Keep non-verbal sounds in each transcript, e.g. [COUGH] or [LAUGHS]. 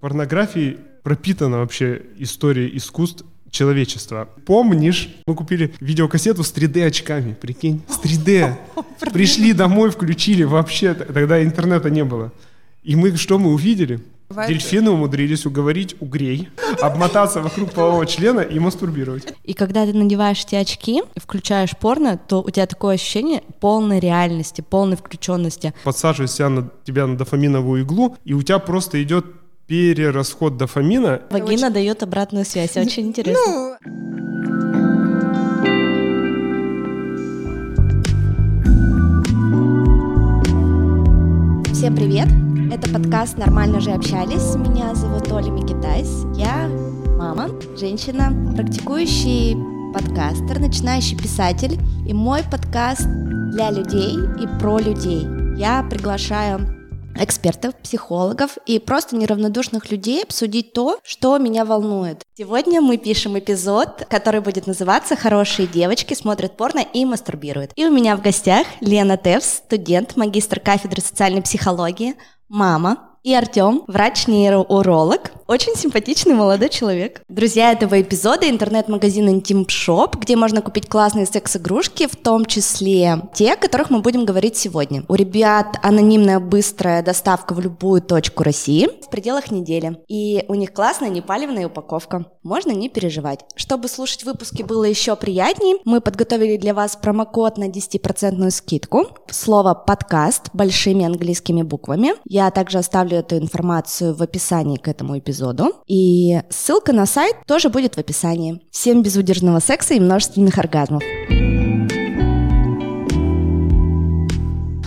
Порнографии пропитана вообще история искусств человечества. Помнишь, мы купили видеокассету с 3D очками, прикинь, с 3D. [LAUGHS] Пришли домой, включили вообще, тогда интернета не было. И мы что мы увидели? Дельфины умудрились уговорить угрей [LAUGHS] обмотаться вокруг полового члена и мастурбировать. И когда ты надеваешь эти очки и включаешь порно, то у тебя такое ощущение полной реальности, полной включенности. Подсаживаешь себя на, тебя на дофаминовую иглу, и у тебя просто идет перерасход дофамина. Вагина очень... дает обратную связь, очень интересно. Ну... Всем привет! Это подкаст «Нормально же общались». Меня зовут Оля Микитайс. Я мама, женщина, практикующий подкастер, начинающий писатель. И мой подкаст для людей и про людей. Я приглашаю экспертов, психологов и просто неравнодушных людей обсудить то, что меня волнует. Сегодня мы пишем эпизод, который будет называться «Хорошие девочки смотрят порно и мастурбируют». И у меня в гостях Лена Тевс, студент, магистр кафедры социальной психологии, мама, и Артем, врач-нейроуролог, очень симпатичный молодой человек. Друзья этого эпизода — интернет-магазин Intim Shop, где можно купить классные секс-игрушки, в том числе те, о которых мы будем говорить сегодня. У ребят анонимная быстрая доставка в любую точку России в пределах недели. И у них классная непаливная упаковка. Можно не переживать. Чтобы слушать выпуски было еще приятнее, мы подготовили для вас промокод на 10% скидку. Слово «подкаст» большими английскими буквами. Я также оставлю оставлю эту информацию в описании к этому эпизоду. И ссылка на сайт тоже будет в описании. Всем безудержного секса и множественных оргазмов.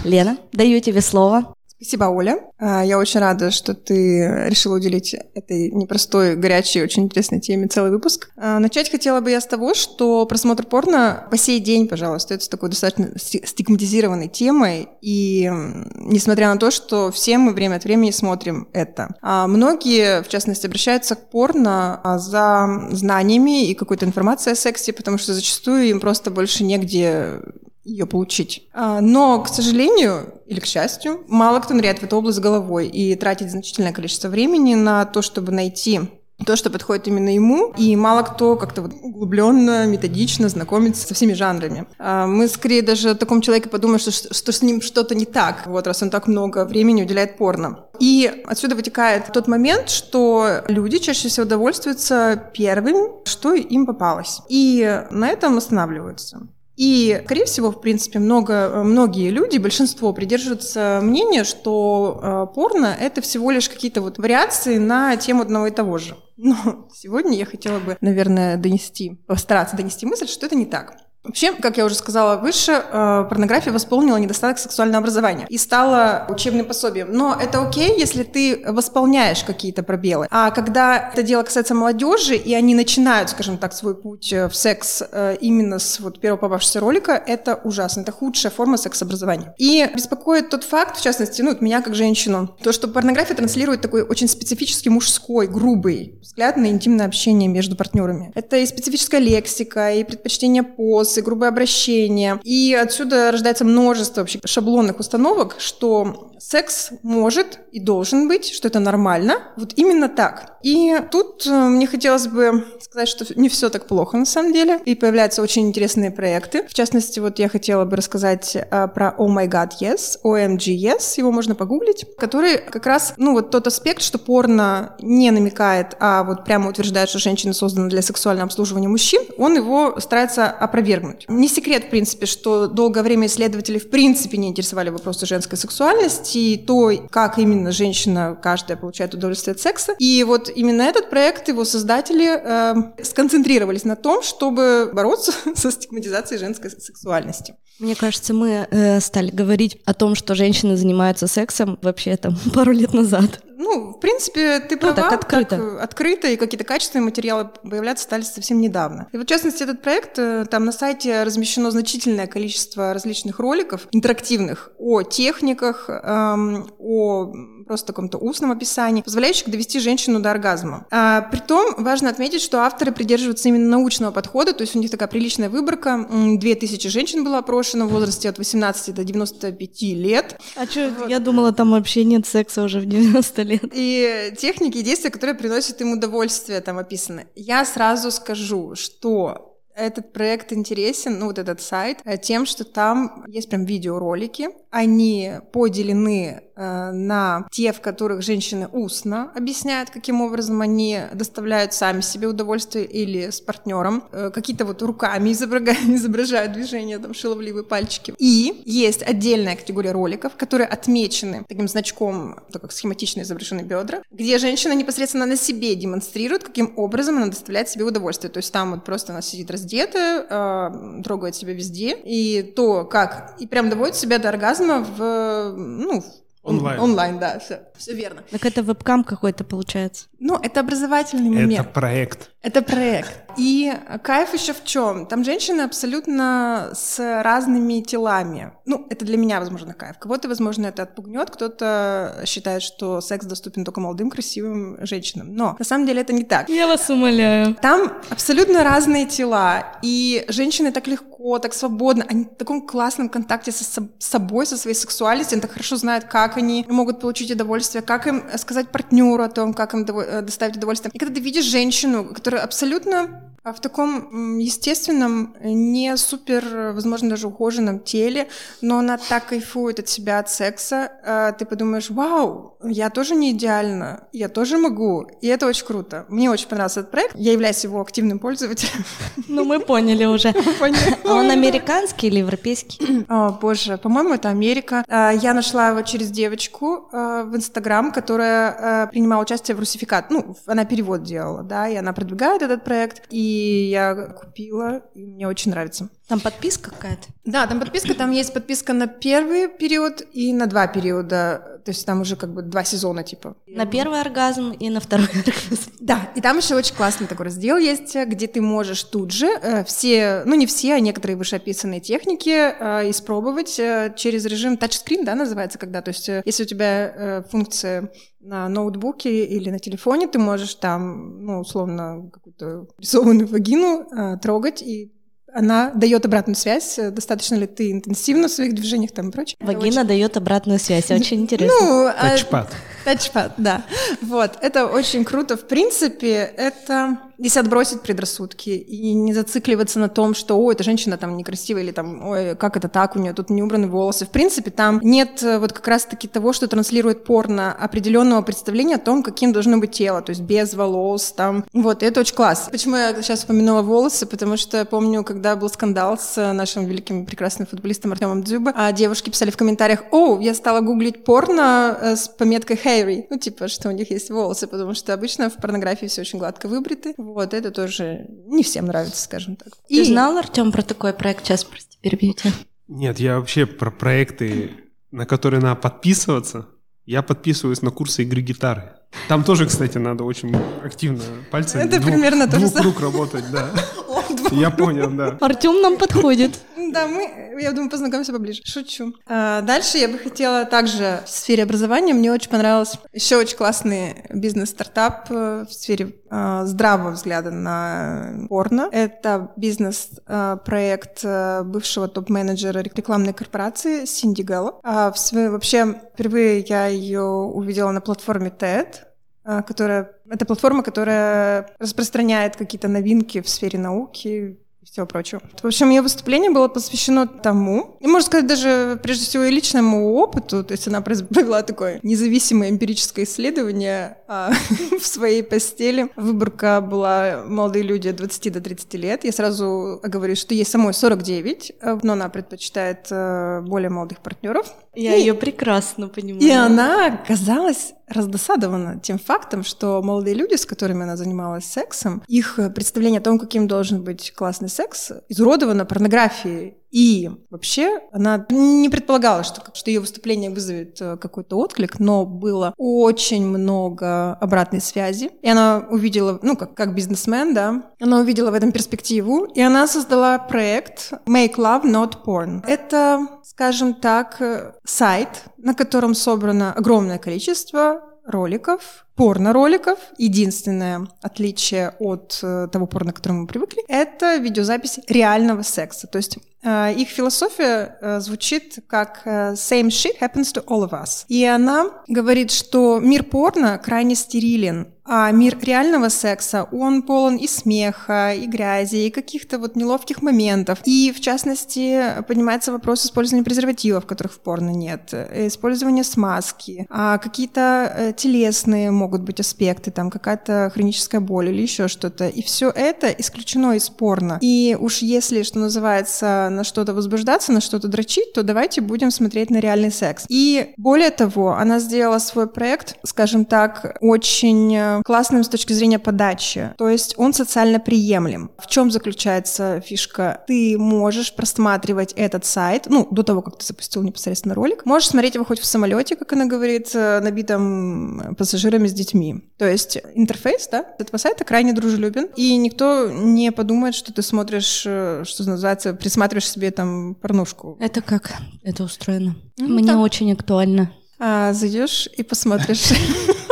Лена, даю тебе слово. Спасибо, Оля. А, я очень рада, что ты решила уделить этой непростой, горячей, очень интересной теме целый выпуск. А, начать хотела бы я с того, что просмотр порно по сей день, пожалуй, остается такой достаточно стигматизированной темой. И несмотря на то, что все мы время от времени смотрим это. А многие, в частности, обращаются к порно за знаниями и какой-то информацией о сексе, потому что зачастую им просто больше негде ее получить. А, но, к сожалению, или к счастью, мало кто ныряет в эту область головой и тратит значительное количество времени на то, чтобы найти то, что подходит именно ему, и мало кто как-то вот углубленно, методично знакомится со всеми жанрами. А, мы скорее даже о таком человеке подумаем, что, что с ним что-то не так, вот раз он так много времени уделяет порно. И отсюда вытекает тот момент, что люди чаще всего довольствуются первым, что им попалось, и на этом останавливаются. И, скорее всего, в принципе, много, многие люди, большинство придерживаются мнения, что э, порно — это всего лишь какие-то вот вариации на тему одного и того же. Но [LAUGHS] сегодня я хотела бы, наверное, донести, постараться донести мысль, что это не так. Вообще, как я уже сказала выше, э, порнография восполнила недостаток сексуального образования и стала учебным пособием. Но это окей, если ты восполняешь какие-то пробелы. А когда это дело касается молодежи, и они начинают, скажем так, свой путь э, в секс э, именно с вот первого попавшегося ролика, это ужасно. Это худшая форма секс-образования. И беспокоит тот факт, в частности, ну, меня как женщину, то, что порнография транслирует такой очень специфический мужской, грубый взгляд на интимное общение между партнерами. Это и специфическая лексика, и предпочтение поз, и грубое обращение. И отсюда рождается множество вообще шаблонных установок, что секс может и должен быть, что это нормально. Вот именно так. И тут э, мне хотелось бы сказать, что не все так плохо на самом деле. И появляются очень интересные проекты. В частности, вот я хотела бы рассказать а, про Oh My God Yes, OMG Yes, его можно погуглить, который как раз, ну вот тот аспект, что порно не намекает, а вот прямо утверждает, что женщина создана для сексуального обслуживания мужчин, он его старается опровергнуть. Не секрет, в принципе, что долгое время исследователи в принципе не интересовали вопросы женской сексуальности, и то, как именно женщина каждая получает удовольствие от секса. И вот именно этот проект, его создатели э, сконцентрировались на том, чтобы бороться [LAUGHS] со стигматизацией женской сексуальности. Мне кажется, мы э, стали говорить о том, что женщины занимаются сексом вообще там [LAUGHS] пару лет назад. Ну, в принципе, ты права. Ну, так открыто. Так, открыто, и какие-то качественные материалы появляться стали совсем недавно. И вот, в частности, этот проект, э, там на сайте размещено значительное количество различных роликов интерактивных о техниках, эм, о просто каком-то устном описании, позволяющих довести женщину до оргазма. А, притом важно отметить, что авторы придерживаются именно научного подхода, то есть у них такая приличная выборка. 2000 женщин было опрошено в возрасте от 18 до 95 лет. А что, вот. я думала, там вообще нет секса уже в 90 лет лет. И техники и действия, которые приносят им удовольствие, там описаны. Я сразу скажу, что этот проект интересен, ну вот этот сайт, э, тем, что там есть прям видеоролики, они поделены э, на те, в которых женщины устно объясняют, каким образом они доставляют сами себе удовольствие или с партнером, э, какие-то вот руками изображают, [LAUGHS] изображают движения, там шаловливые пальчики. И есть отдельная категория роликов, которые отмечены таким значком, так как схематично изображены бедра, где женщина непосредственно на себе демонстрирует, каким образом она доставляет себе удовольствие. То есть там вот просто она сидит раздетая, э, трогает себя везде, и то, как, и прям доводит себя до оргазма в, ну, Онлайн. Онлайн, да, все, все верно. Так это вебкам какой-то получается. Ну, это образовательный момент. Это проект. Это проект. И кайф еще в чем? Там женщины абсолютно с разными телами. Ну, это для меня, возможно, кайф. Кого-то, возможно, это отпугнет, кто-то считает, что секс доступен только молодым, красивым женщинам. Но на самом деле это не так. Я вас умоляю. Там абсолютно разные тела, и женщины так легко, так свободно, они в таком классном контакте со собой, со своей сексуальностью, они так хорошо знают, как они могут получить удовольствие, как им сказать партнеру о том, как им доставить удовольствие. И когда ты видишь женщину, которая абсолютно а в таком естественном, не супер, возможно, даже ухоженном теле, но она так кайфует от себя, от секса, а ты подумаешь, вау, я тоже не идеальна, я тоже могу, и это очень круто. Мне очень понравился этот проект, я являюсь его активным пользователем. Ну, мы поняли уже. [LAUGHS] Он американский или европейский? [CLEARS THROAT] О, боже, по-моему, это Америка. А, я нашла его через девочку в Инстаграм, которая принимала участие в русификат. Ну, она перевод делала, да, и она продвигает этот проект, и я купила, и мне очень нравится. Там подписка какая-то? Да, там подписка, там есть подписка на первый период и на два периода, то есть там уже как бы два сезона типа. На первый оргазм и на второй [LAUGHS] оргазм. Да, и там еще очень классный такой раздел есть, где ты можешь тут же э, все, ну не все, а некоторые вышеописанные техники э, испробовать э, через режим тачскрин, да, называется когда, то есть э, если у тебя э, функция на ноутбуке или на телефоне, ты можешь там, ну, условно, какую-то рисованную вагину э, трогать и она дает обратную связь, э, достаточно ли ты интенсивно в своих движениях там и прочее. Вагина очень... дает обратную связь, очень [LAUGHS] интересно. Ну, а Тачпад. Тачпад, да. Вот, это очень круто. В принципе, это если отбросить предрассудки и не зацикливаться на том, что, ой, эта женщина там некрасивая, или там, ой, как это так, у нее тут не убраны волосы. В принципе, там нет э, вот как раз-таки того, что транслирует порно, определенного представления о том, каким должно быть тело, то есть без волос, там. Вот, и это очень классно. Почему я сейчас вспоминала волосы? Потому что я помню, когда был скандал с нашим великим прекрасным футболистом Артемом Дзюба, а девушки писали в комментариях, о, я стала гуглить порно э, с пометкой hairy, ну, типа, что у них есть волосы, потому что обычно в порнографии все очень гладко выбриты. Вот это тоже не всем нравится, скажем так. Ты И... знал, Артем, про такой проект? Сейчас, прости, перебью тебя. Нет, я вообще про проекты, на которые надо подписываться. Я подписываюсь на курсы игры гитары. Там тоже, кстати, надо очень активно пальцами. Это двух, примерно. Двух рук работать, да. [LAUGHS] Я понял, да. Артем нам подходит. Да, мы, я думаю, познакомимся поближе. Шучу. А, дальше я бы хотела также в сфере образования. Мне очень понравился еще очень классный бизнес-стартап э, в сфере а, здравого взгляда на порно. Это бизнес-проект э, бывшего топ-менеджера рекламной корпорации Синди Гэлло. А, вообще, впервые я ее увидела на платформе TED, а, которая... Это платформа, которая распространяет какие-то новинки в сфере науки, и всего прочего. В общем, ее выступление было посвящено тому, и, можно сказать, даже прежде всего и личному опыту, то есть она провела такое независимое эмпирическое исследование а, [LAUGHS] в своей постели. Выборка была молодые люди от 20 до 30 лет. Я сразу говорю, что ей самой 49, э, но она предпочитает э, более молодых партнеров. Я и, ее прекрасно понимаю. И она оказалась раздосадована тем фактом, что молодые люди, с которыми она занималась сексом, их представление о том, каким должен быть классный секс, изуродовано порнографией и вообще она не предполагала, что, что ее выступление вызовет э, какой-то отклик, но было очень много обратной связи. И она увидела, ну, как, как бизнесмен, да, она увидела в этом перспективу, и она создала проект Make Love Not Porn. Это, скажем так, э, сайт, на котором собрано огромное количество роликов порно-роликов. Единственное отличие от э, того порно, к которому мы привыкли, это видеозапись реального секса. То есть их философия э, звучит как «same shit happens to all of us». И она говорит, что мир порно крайне стерилен, а мир реального секса, он полон и смеха, и грязи, и каких-то вот неловких моментов. И, в частности, поднимается вопрос использования презервативов, которых в порно нет, использования смазки, а какие-то телесные могут быть аспекты, там какая-то хроническая боль или еще что-то. И все это исключено из порно. И уж если, что называется, на что-то возбуждаться, на что-то дрочить, то давайте будем смотреть на реальный секс. И более того, она сделала свой проект, скажем так, очень классным с точки зрения подачи. То есть он социально приемлем. В чем заключается фишка? Ты можешь просматривать этот сайт, ну, до того, как ты запустил непосредственно ролик. Можешь смотреть его хоть в самолете, как она говорит, э, набитом пассажирами с детьми. То есть интерфейс, да, этого сайта крайне дружелюбен, и никто не подумает, что ты смотришь, э, что называется, присматриваешь себе там порнушку. Это как это устроено? Ну, Мне так. очень актуально. А, зайдешь и посмотришь. [LAUGHS]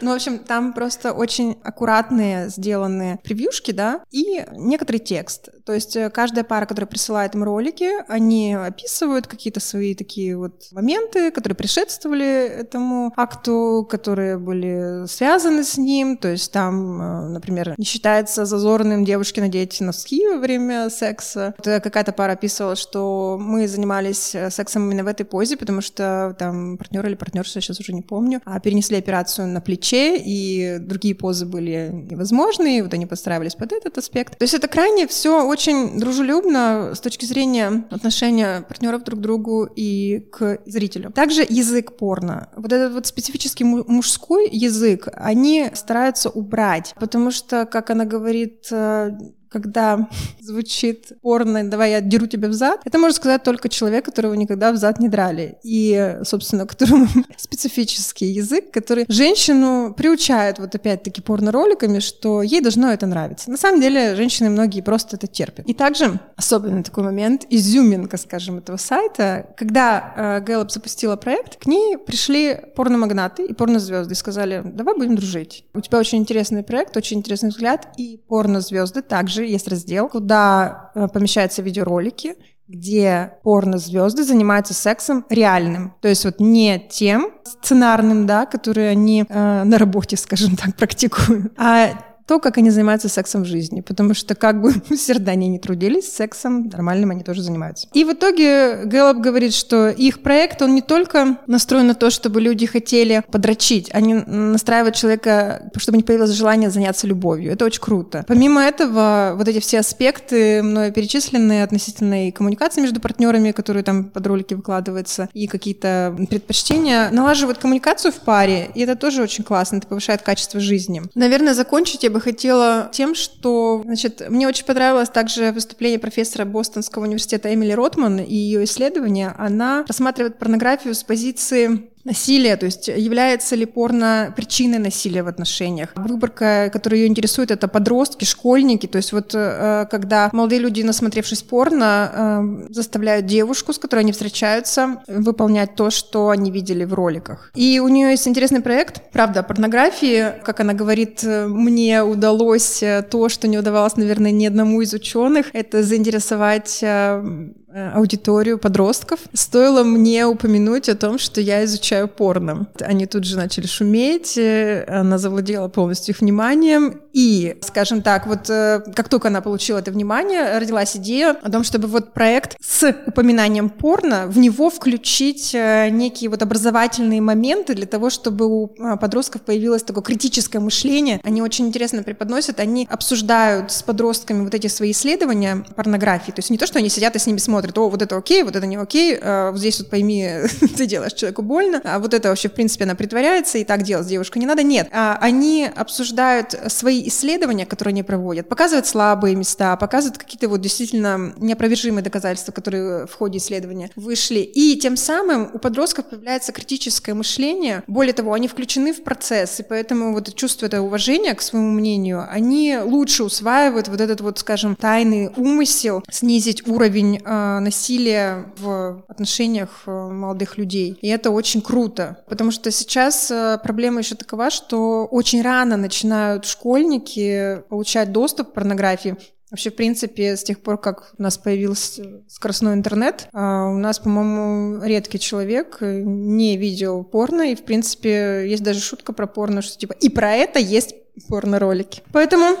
Ну, в общем, там просто очень аккуратные сделанные превьюшки, да, и некоторый текст. То есть э, каждая пара, которая присылает им ролики, они описывают какие-то свои такие вот моменты, которые предшествовали этому акту, которые были связаны с ним. То есть там, э, например, не считается зазорным девушке надеть носки во время секса. Вот э, какая-то пара описывала, что мы занимались сексом именно в этой позе, потому что там партнер или партнерша, сейчас уже не помню, а перенесли операцию на плече, и другие позы были невозможны, и вот они подстраивались под этот аспект. То есть это крайне все очень дружелюбно с точки зрения отношения партнеров друг к другу и к зрителю. Также язык порно. Вот этот вот специфический мужской язык они стараются убрать, потому что, как она говорит, э, когда звучит порно «давай я деру тебя в зад», это может сказать только человек, которого никогда в зад не драли. И, собственно, [LAUGHS] которому специфический язык, который женщину приучает вот опять-таки порно-роликами, что ей должно это нравиться. На самом деле, женщины многие просто это терпят. И также особенный такой момент, изюминка, скажем, этого сайта, когда э, Gallup запустила проект, к ней пришли порномагнаты и порнозвезды и сказали, давай будем дружить. У тебя очень интересный проект, очень интересный взгляд, и порнозвезды также также есть раздел, куда э, помещаются видеоролики, где порно-звезды занимаются сексом реальным. То есть вот не тем сценарным, да, которые они э, на работе, скажем так, [LAUGHS] практикуют, а то, как они занимаются сексом в жизни, потому что как бы [LAUGHS] усердно они не трудились, сексом нормальным они тоже занимаются. И в итоге Гэллоп говорит, что их проект, он не только настроен на то, чтобы люди хотели подрочить, они настраивают человека, чтобы не появилось желание заняться любовью. Это очень круто. Помимо этого, вот эти все аспекты мною перечисленные относительно и коммуникации между партнерами, которые там под ролики выкладываются, и какие-то предпочтения, налаживают коммуникацию в паре, и это тоже очень классно, это повышает качество жизни. Наверное, закончить я бы хотела тем, что, значит, мне очень понравилось также выступление профессора Бостонского университета Эмили Ротман и ее исследование. Она рассматривает порнографию с позиции насилие, то есть является ли порно причиной насилия в отношениях. Выборка, которая ее интересует, это подростки, школьники, то есть вот э, когда молодые люди, насмотревшись порно, э, заставляют девушку, с которой они встречаются, выполнять то, что они видели в роликах. И у нее есть интересный проект, правда, о порнографии, как она говорит, мне удалось то, что не удавалось, наверное, ни одному из ученых, это заинтересовать э, Э, аудиторию подростков, стоило мне упомянуть о том, что я изучаю порно. Они тут же начали шуметь, э, она завладела полностью их вниманием, и, скажем так, вот э, как только она получила это внимание, родилась идея о том, чтобы вот проект с упоминанием порно, в него включить некие вот образовательные моменты для того, чтобы у подростков появилось такое критическое мышление. Они очень интересно преподносят, они обсуждают с подростками вот эти свои исследования порнографии, то есть не то, что они сидят и с ними смотрят, смотрит, о, вот это окей, вот это не окей, а, вот здесь вот пойми, [LAUGHS] ты делаешь человеку больно, а вот это вообще, в принципе, она притворяется, и так делать с девушкой не надо. Нет, а, они обсуждают свои исследования, которые они проводят, показывают слабые места, показывают какие-то вот действительно неопровержимые доказательства, которые в ходе исследования вышли, и тем самым у подростков появляется критическое мышление, более того, они включены в процесс, и поэтому вот чувство это уважения к своему мнению, они лучше усваивают вот этот вот, скажем, тайный умысел, снизить уровень э, насилия в отношениях э, молодых людей. И это очень круто, потому что сейчас э, проблема еще такова, что очень рано начинают школьники получать доступ к порнографии. Вообще, в принципе, с тех пор, как у нас появился скоростной интернет, а, у нас, по-моему, редкий человек не видел порно, и, в принципе, есть даже шутка про порно, что типа и про это есть порно-ролики. Поэтому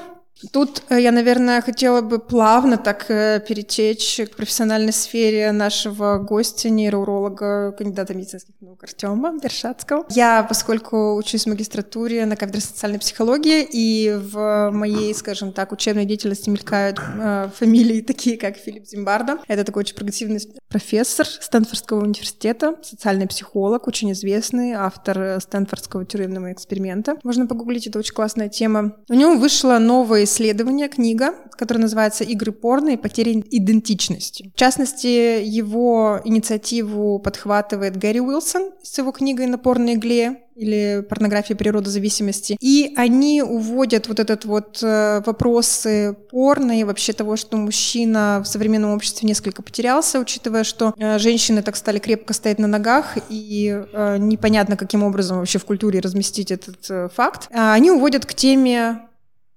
Тут э, я, наверное, хотела бы плавно так э, перетечь к профессиональной сфере нашего гостя, нейроуролога, кандидата медицинских наук Артема Бершатского. Я, поскольку учусь в магистратуре на кафедре социальной психологии, и в моей, скажем так, учебной деятельности мелькают э, фамилии такие, как Филипп Зимбардо. Это такой очень прогрессивный профессор Стэнфордского университета, социальный психолог, очень известный, автор Стэнфордского тюремного эксперимента. Можно погуглить, это очень классная тема. У него вышла новая исследование, книга, которая называется «Игры порно и потеря идентичности». В частности, его инициативу подхватывает Гэри Уилсон с его книгой «На порной игле», или порнографии природозависимости. И они уводят вот этот вот э, вопросы порно и вообще того, что мужчина в современном обществе несколько потерялся, учитывая, что э, женщины так стали крепко стоять на ногах, и э, непонятно, каким образом вообще в культуре разместить этот факт. А они уводят к теме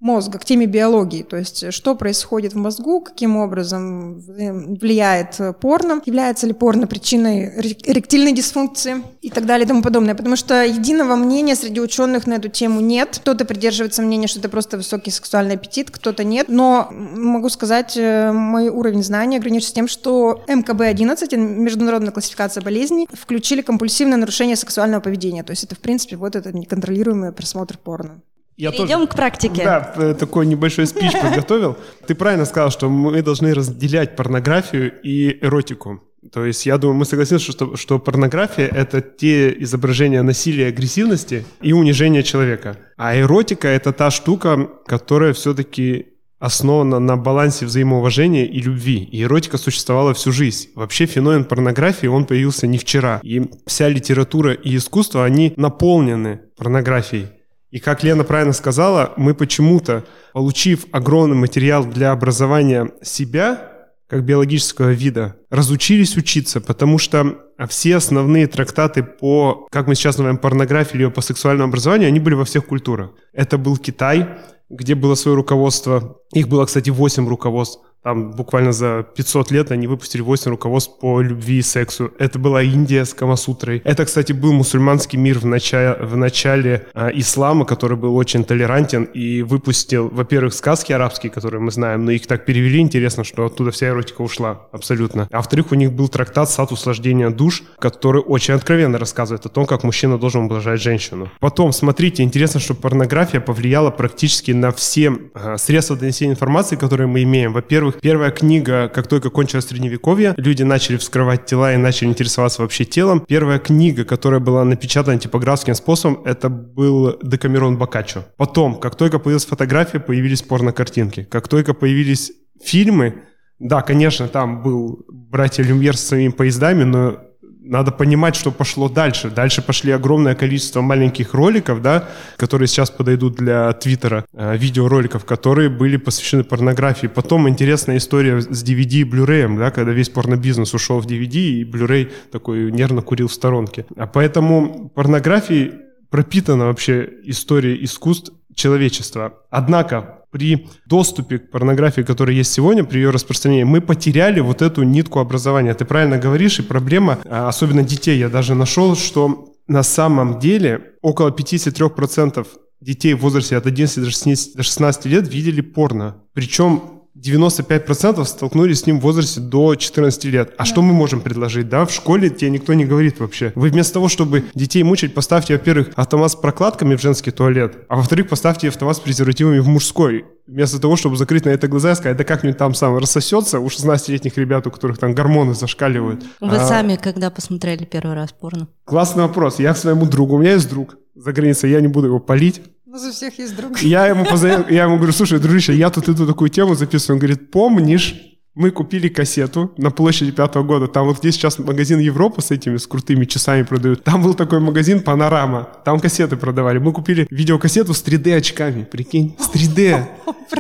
мозга, к теме биологии, то есть что происходит в мозгу, каким образом влияет порно, является ли порно причиной эректильной дисфункции и так далее и тому подобное. Потому что единого мнения среди ученых на эту тему нет. Кто-то придерживается мнения, что это просто высокий сексуальный аппетит, кто-то нет. Но могу сказать, э, мой уровень знания ограничится тем, что МКБ-11, международная классификация болезней, включили компульсивное нарушение сексуального поведения. То есть это, в принципе, вот этот неконтролируемый просмотр порно. Я Перейдем тоже, к практике. Да, э, такой небольшой спич подготовил. [LAUGHS] Ты правильно сказал, что мы должны разделять порнографию и эротику. То есть я думаю, мы согласимся, что, что порнография — это те изображения насилия, агрессивности и унижения человека. А эротика — это та штука, которая все-таки основана на балансе взаимоуважения и любви. И эротика существовала всю жизнь. Вообще феномен порнографии, он появился не вчера. И вся литература и искусство, они наполнены порнографией. И как Лена правильно сказала, мы почему-то, получив огромный материал для образования себя, как биологического вида, разучились учиться, потому что все основные трактаты по, как мы сейчас называем, порнографии или по сексуальному образованию, они были во всех культурах. Это был Китай, где было свое руководство. Их было, кстати, 8 руководств. Там буквально за 500 лет они выпустили 8 руководств по любви и сексу. Это была Индия с Камасутрой. Это, кстати, был мусульманский мир в начале, в начале э, ислама, который был очень толерантен и выпустил, во-первых, сказки арабские, которые мы знаем, но их так перевели, интересно, что оттуда вся эротика ушла абсолютно. А во-вторых, у них был трактат «Сад услаждения душ», который очень откровенно рассказывает о том, как мужчина должен ублажать женщину. Потом, смотрите, интересно, что порнография повлияла практически на все э, средства донесения информации, которые мы имеем. Во-первых, во-первых, первая книга, как только кончилось Средневековье, люди начали вскрывать тела и начали интересоваться вообще телом. Первая книга, которая была напечатана типографским способом, это был Декамерон Бокаччо. Потом, как только появилась фотография, появились порнокартинки. Как только появились фильмы, да, конечно, там был братья Люмьер с своими поездами, но надо понимать, что пошло дальше. Дальше пошли огромное количество маленьких роликов, да, которые сейчас подойдут для Твиттера, э, видеороликов, которые были посвящены порнографии. Потом интересная история с DVD и Blu-ray, да, когда весь порнобизнес ушел в DVD, и Blu-ray такой нервно курил в сторонке. А поэтому порнографии пропитана вообще история искусств человечества. Однако при доступе к порнографии, которая есть сегодня, при ее распространении, мы потеряли вот эту нитку образования. Ты правильно говоришь, и проблема, а, особенно детей, я даже нашел, что на самом деле около 53% детей в возрасте от 11 до 16 лет видели порно. Причем 95% столкнулись с ним в возрасте до 14 лет. А да. что мы можем предложить, да? В школе тебе никто не говорит вообще. Вы вместо того, чтобы детей мучить, поставьте, во-первых, автомат с прокладками в женский туалет, а во-вторых, поставьте автомат с презервативами в мужской. Вместо того, чтобы закрыть на это глаза и сказать, да как-нибудь там сам рассосется у 16-летних ребят, у которых там гормоны зашкаливают. Вы а... сами когда посмотрели первый раз порно? Классный вопрос. Я к своему другу, у меня есть друг за границей, я не буду его палить. Ну, за всех есть друг. Я ему, позвонил, я ему говорю, слушай, дружище, я тут эту такую тему записываю. Он говорит, помнишь, Мы купили кассету на площади пятого года. Там вот где сейчас магазин Европа с этими, с крутыми часами продают. Там был такой магазин Панорама. Там кассеты продавали. Мы купили видеокассету с 3D очками. Прикинь, с 3D.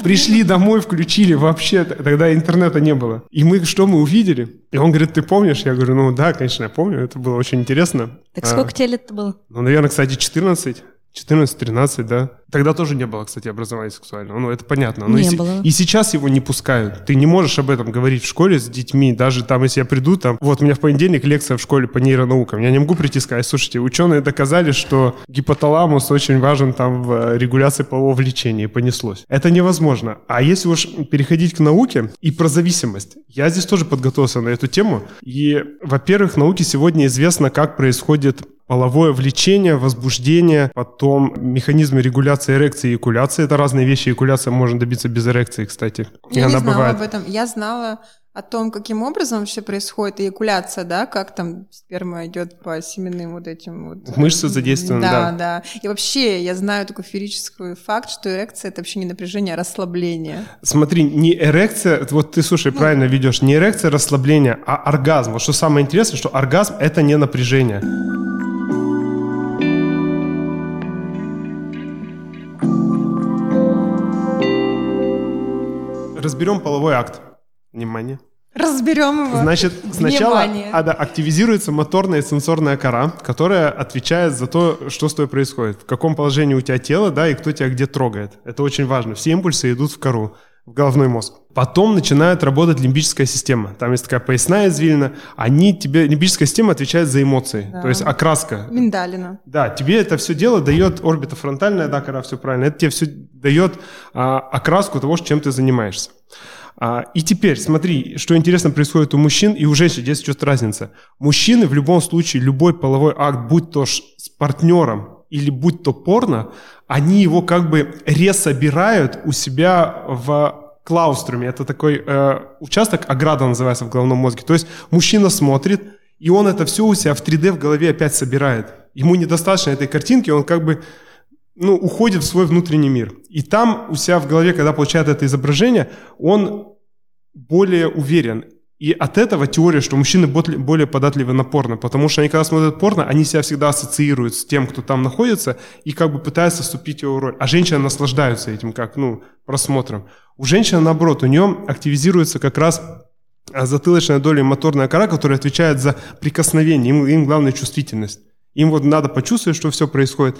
Пришли домой, включили. Вообще, тогда интернета не было. И мы, что мы увидели? И он говорит, ты помнишь? Я говорю, ну да, конечно, я помню. Это было очень интересно. Так сколько а, тебе лет было? Ну, наверное, кстати, 14. 14-13, да. Тогда тоже не было, кстати, образования сексуального. Ну, это понятно. Но не и, было. и сейчас его не пускают. Ты не можешь об этом говорить в школе с детьми. Даже там, если я приду, там... Вот, у меня в понедельник лекция в школе по нейронаукам. Я не могу прийти и сказать, слушайте, ученые доказали, что гипоталамус очень важен там в э, регуляции полового влечения. И понеслось. Это невозможно. А если уж переходить к науке и про зависимость. Я здесь тоже подготовился на эту тему. И, во-первых, науке сегодня известно, как происходит половое влечение, возбуждение, потом механизмы регуляции эрекции и экуляции. Это разные вещи. Экуляция можно добиться без эрекции, кстати. Я и не она знала бывает. об этом. Я знала о том, каким образом все происходит эякуляция, да, как там сперма идет по семенным вот этим вот... Мышцы задействованы, да. Да, да. И вообще я знаю такой ферический факт, что эрекция — это вообще не напряжение, а расслабление. Смотри, не эрекция, вот ты, слушай, ну, правильно ведешь, не эрекция, расслабление, а оргазм. Вот что самое интересное, что оргазм — это не напряжение. Разберем половой акт. Внимание. Разберем его. Значит, сначала а, да, активизируется моторная и сенсорная кора, которая отвечает за то, что с тобой происходит, в каком положении у тебя тело, да, и кто тебя где трогает. Это очень важно. Все импульсы идут в кору, в головной мозг. Потом начинает работать лимбическая система. Там есть такая поясная извилина. Они тебе, лимбическая система отвечает за эмоции. Да. То есть окраска. Миндалина. Да, тебе это все дело дает орбита фронтальная, да, кора, все правильно. Это тебе все дает а, окраску того, чем ты занимаешься. А, и теперь, смотри, что интересно происходит у мужчин и у женщин. Здесь идет разница. Мужчины в любом случае, любой половой акт, будь то с партнером или будь то порно, они его как бы ресобирают у себя в клауструме. Это такой э, участок, ограда называется в головном мозге. То есть мужчина смотрит, и он это все у себя в 3D в голове опять собирает. Ему недостаточно этой картинки, он как бы ну, уходит в свой внутренний мир. И там у себя в голове, когда получает это изображение, он более уверен. И от этого теория, что мужчины более податливы на порно, потому что они, когда смотрят порно, они себя всегда ассоциируют с тем, кто там находится, и как бы пытаются вступить в его роль. А женщины наслаждаются этим, как, ну, просмотром. У женщины, наоборот, у нее активизируется как раз затылочная доля моторная кора, которая отвечает за прикосновение. Им, им главная чувствительность. Им вот надо почувствовать, что все происходит.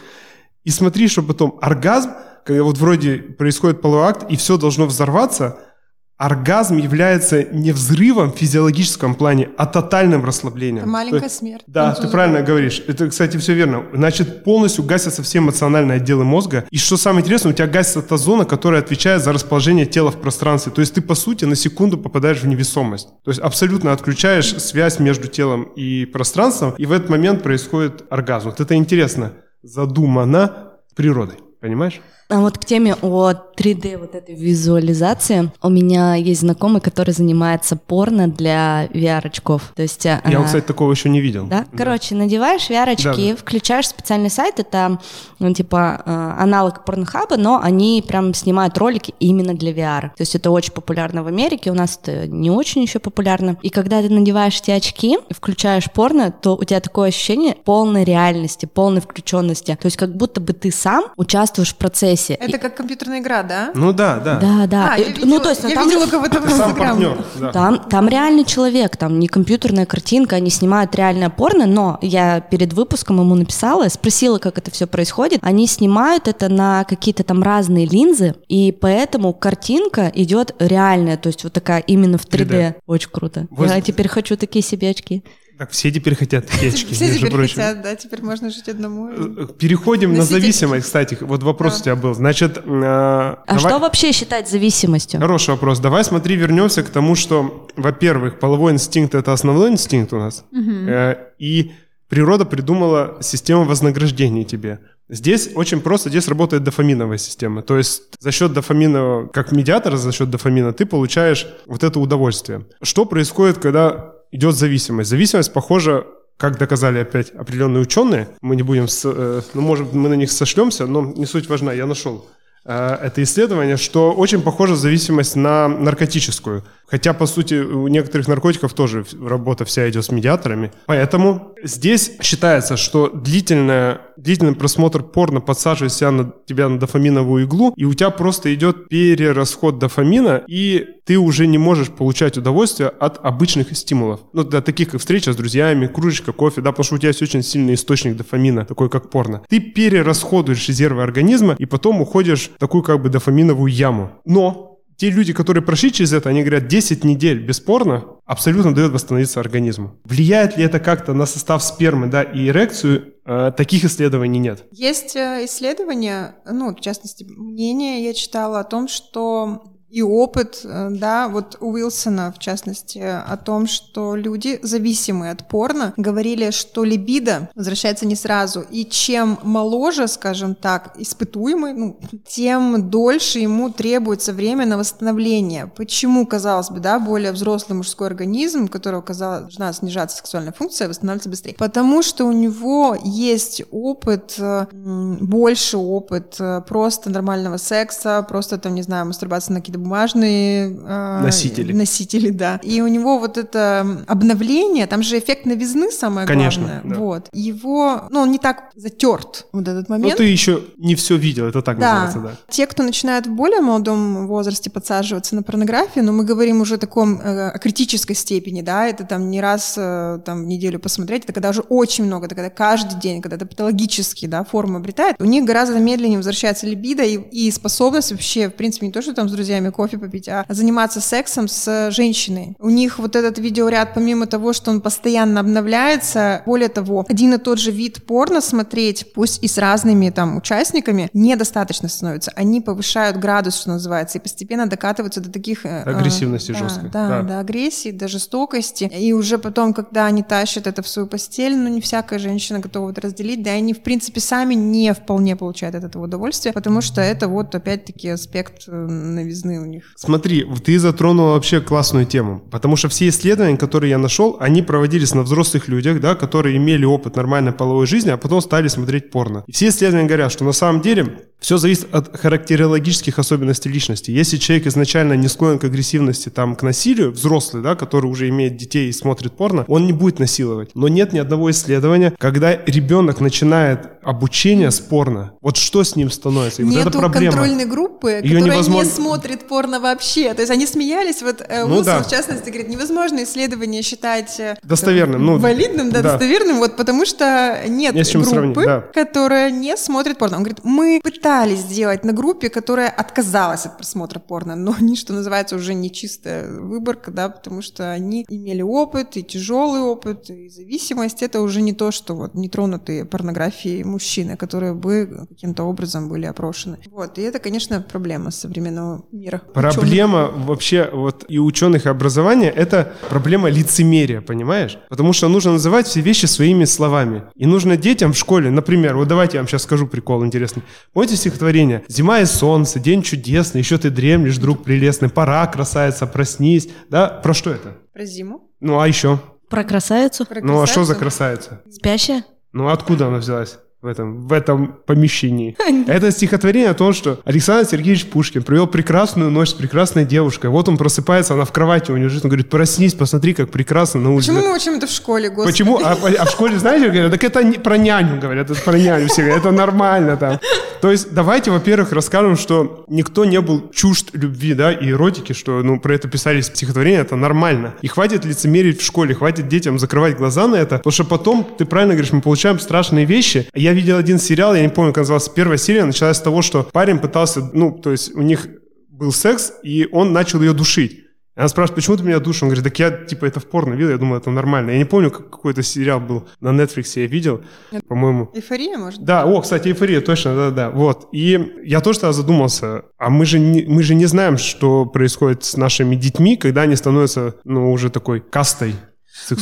И смотри, что потом оргазм, когда вот вроде происходит половой акт, и все должно взорваться – оргазм является не взрывом в физиологическом плане, а тотальным расслаблением. Это маленькая есть, смерть. Да, ты правильно говоришь. Это, кстати, все верно. Значит, полностью гасятся все эмоциональные отделы мозга. И что самое интересное, у тебя гасится та зона, которая отвечает за расположение тела в пространстве. То есть ты, по сути, на секунду попадаешь в невесомость. То есть абсолютно отключаешь связь между телом и пространством, и в этот момент происходит оргазм. Вот это интересно. Задумано природой. Понимаешь? А вот к теме о 3D вот этой визуализации. У меня есть знакомый, который занимается порно для VR-очков. То есть, Я, а, кстати, такого еще не видел. Да? да. Короче, надеваешь VR-очки, да, да. включаешь специальный сайт, это, ну, типа, а, аналог порнохаба, но они прям снимают ролики именно для VR. То есть это очень популярно в Америке, у нас это не очень еще популярно. И когда ты надеваешь эти очки, включаешь порно, то у тебя такое ощущение полной реальности, полной включенности. То есть как будто бы ты сам участвуешь в процессе процессе. Это как компьютерная игра, да? Ну да, да. Да, да. А, я видела, ну, то есть, я там, видела кого-то в Инстаграме. Да. Там, там реальный человек, там не компьютерная картинка, они снимают реальное порно, но я перед выпуском ему написала, спросила, как это все происходит. Они снимают это на какие-то там разные линзы, и поэтому картинка идет реальная, то есть вот такая именно в 3D. 3D. Очень круто. Вот. Я теперь хочу такие себе очки. Так все теперь хотят [LAUGHS] течки, Все теперь прочим. хотят, да, теперь можно жить одному. Э, переходим на зависимость, кстати. Вот вопрос да. у тебя был. Значит, э, а давай... что вообще считать зависимостью? Хороший вопрос. Давай, смотри, вернемся к тому, что, во-первых, половой инстинкт это основной инстинкт у нас, угу. э, и природа придумала систему вознаграждения тебе. Здесь очень просто, здесь работает дофаминовая система. То есть за счет дофамина, как медиатор, за счет дофамина ты получаешь вот это удовольствие. Что происходит, когда идет зависимость. Зависимость похожа как доказали опять определенные ученые, мы не будем, с, э, ну, может, мы на них сошлемся, но не суть важна, я нашел э, это исследование, что очень похожа зависимость на наркотическую. Хотя, по сути, у некоторых наркотиков тоже работа вся идет с медиаторами. Поэтому здесь считается, что длительная, длительный просмотр порно подсаживает себя на, тебя на дофаминовую иглу, и у тебя просто идет перерасход дофамина, и ты уже не можешь получать удовольствие от обычных стимулов. Ну, для таких, как встреча с друзьями, кружечка кофе, да, потому что у тебя есть очень сильный источник дофамина, такой как порно. Ты перерасходуешь резервы организма, и потом уходишь в такую как бы дофаминовую яму. Но те люди, которые прошли через это, они говорят, 10 недель бесспорно абсолютно дает восстановиться организму. Влияет ли это как-то на состав спермы да, и эрекцию? Э, таких исследований нет. Есть э, исследования, ну, в частности, мнение я читала о том, что и опыт, э, да, вот у Уилсона, в частности, о том, что люди, зависимые от порно, говорили, что либидо возвращается не сразу, и чем моложе, скажем так, испытуемый, ну, тем дольше ему требуется время на восстановление. Почему, казалось бы, да, более взрослый мужской организм, у которого, казалось, должна снижаться сексуальная функция, восстанавливается быстрее? Потому что у него есть опыт, больше опыт э, просто нормального секса, просто, там, не знаю, мастурбация на какие-то бумажные э, носители. Носители, да. И у него вот это обновление, там же эффект новизны самое Конечно, главное. Да. Вот. Его, ну, он не так затерт вот этот момент. Но ты еще не все видел, это так да. называется, да. Те, кто начинает в более молодом возрасте подсаживаться на порнографию, но мы говорим уже о таком э, о критической степени, да, это там не раз э, там в неделю посмотреть, это когда уже очень много, это когда каждый день, когда это патологически, да, форму обретает, у них гораздо медленнее возвращается либидо и, и способность вообще, в принципе, не то, что там с друзьями кофе попить, а заниматься сексом с женщиной. У них вот этот видеоряд, помимо того, что он постоянно обновляется, более того, один и тот же вид порно смотреть, пусть и с разными там участниками, недостаточно становится. Они повышают градус, что называется, и постепенно докатываются до таких... Э, Агрессивности да, жесткой. Да, да, до агрессии, до жестокости. И уже потом, когда они тащат это в свою постель, ну не всякая женщина готова это разделить, да, и они, в принципе, сами не вполне получают от этого удовольствия, потому что это вот опять-таки аспект э, новизны у них. Смотри, ты затронул вообще классную тему, потому что все исследования, которые я нашел, они проводились на взрослых людях, да, которые имели опыт нормальной половой жизни, а потом стали смотреть порно. И все исследования говорят, что на самом деле все зависит от характерологических особенностей личности. Если человек изначально не склонен к агрессивности, там, к насилию, взрослый, да, который уже имеет детей и смотрит порно, он не будет насиловать. Но нет ни одного исследования, когда ребенок начинает обучение с порно, вот что с ним становится? И Нету вот эта проблема. контрольной группы, Ее которая невозможно... не смотрит порно вообще. То есть они смеялись, вот э, ну, Уилсон, да. в частности, говорит, невозможно исследование считать э, достоверным, ну, валидным, да, да, достоверным, вот потому что нет не группы, да. которая не смотрит порно. Он говорит, мы пытались сделать на группе, которая отказалась от просмотра порно, но они, что называется, уже не чистая выборка, да, потому что они имели опыт, и тяжелый опыт, и зависимость. Это уже не то, что вот нетронутые порнографией мужчины, которые бы каким-то образом были опрошены. Вот, и это, конечно, проблема современного мира. Проблема ученых. вообще вот и ученых, и образования — это проблема лицемерия, понимаешь? Потому что нужно называть все вещи своими словами. И нужно детям в школе, например, вот давайте я вам сейчас скажу прикол интересный. Помните стихотворение? «Зима и солнце, день чудесный, еще ты дремлешь, друг прелестный, пора, красавица, проснись». Да? Про что это? Про зиму. Ну, а еще? Про красавицу? Про ну, а что за красавица? Спящая? Ну, откуда она взялась? В этом, в этом помещении. [LAUGHS] Это стихотворение о том, что Александр Сергеевич Пушкин провел прекрасную ночь с прекрасной девушкой. Вот он просыпается, она в кровати у него лежит, он говорит, проснись, посмотри, как прекрасно на улице. Почему мы учим это в школе, господи? Почему? А, а в школе, знаете, говорят, так это не про няню, говорят, это про няню все, это нормально там. То есть давайте, во-первых, расскажем, что никто не был чужд любви, да, и эротики, что, ну, про это писали стихотворения, это нормально. И хватит лицемерить в школе, хватит детям закрывать глаза на это, потому что потом, ты правильно говоришь, мы получаем страшные вещи. Я видел один сериал, я не помню, как назывался, первая серия началась с того, что парень пытался, ну, то есть у них был секс, и он начал ее душить. Она спрашивает, почему ты меня душишь? Он говорит, так я, типа, это в порно видел, я думаю, это нормально. Я не помню, какой-то сериал был на Netflix, я видел, по-моему. Эйфория, может? Да, о, кстати, эйфория, точно, да-да, вот. И я тоже тогда задумался, а мы же, не, мы же не знаем, что происходит с нашими детьми, когда они становятся, ну, уже такой кастой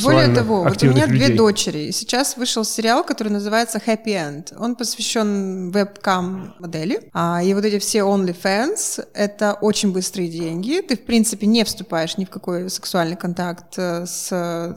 Более того, вот у меня людей. две дочери. И сейчас вышел сериал, который называется Happy End. Он посвящен вебкам модели. А, и вот эти все OnlyFans — это очень быстрые деньги. Ты, в принципе, не вступаешь ни в какой сексуальный контакт э, с,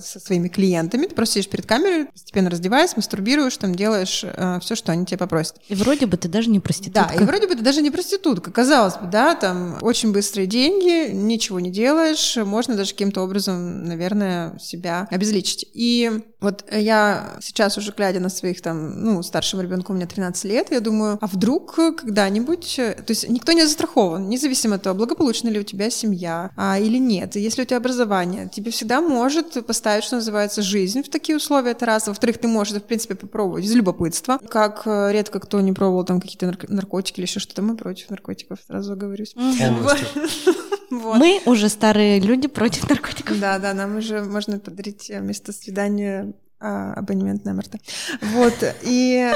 со своими клиентами. Ты просто сидишь перед камерой, постепенно раздеваешься, мастурбируешь, там делаешь э, все, что они тебе попросят. И вроде бы ты даже не проститутка. Да, и вроде бы ты даже не проститутка. Казалось бы, да, там очень быстрые деньги, ничего не делаешь, можно даже каким-то образом, наверное, себя обезличить. И вот я сейчас уже глядя на своих там, ну, старшего ребенка у меня 13 лет, я думаю, а вдруг когда-нибудь, то есть никто не застрахован, независимо от того, благополучна ли у тебя семья а, или нет, если у тебя образование, тебе всегда может поставить, что называется, жизнь в такие условия, это раз. Во-вторых, ты можешь, в принципе, попробовать из любопытства, как э, редко кто не пробовал там какие-то наркотики или еще что-то, мы против наркотиков, сразу говорюсь. [LAUGHS] Вот. Мы уже старые люди против наркотиков. Да, да, нам уже можно подарить вместо свидания а, абонемент на МРТ. Вот, и,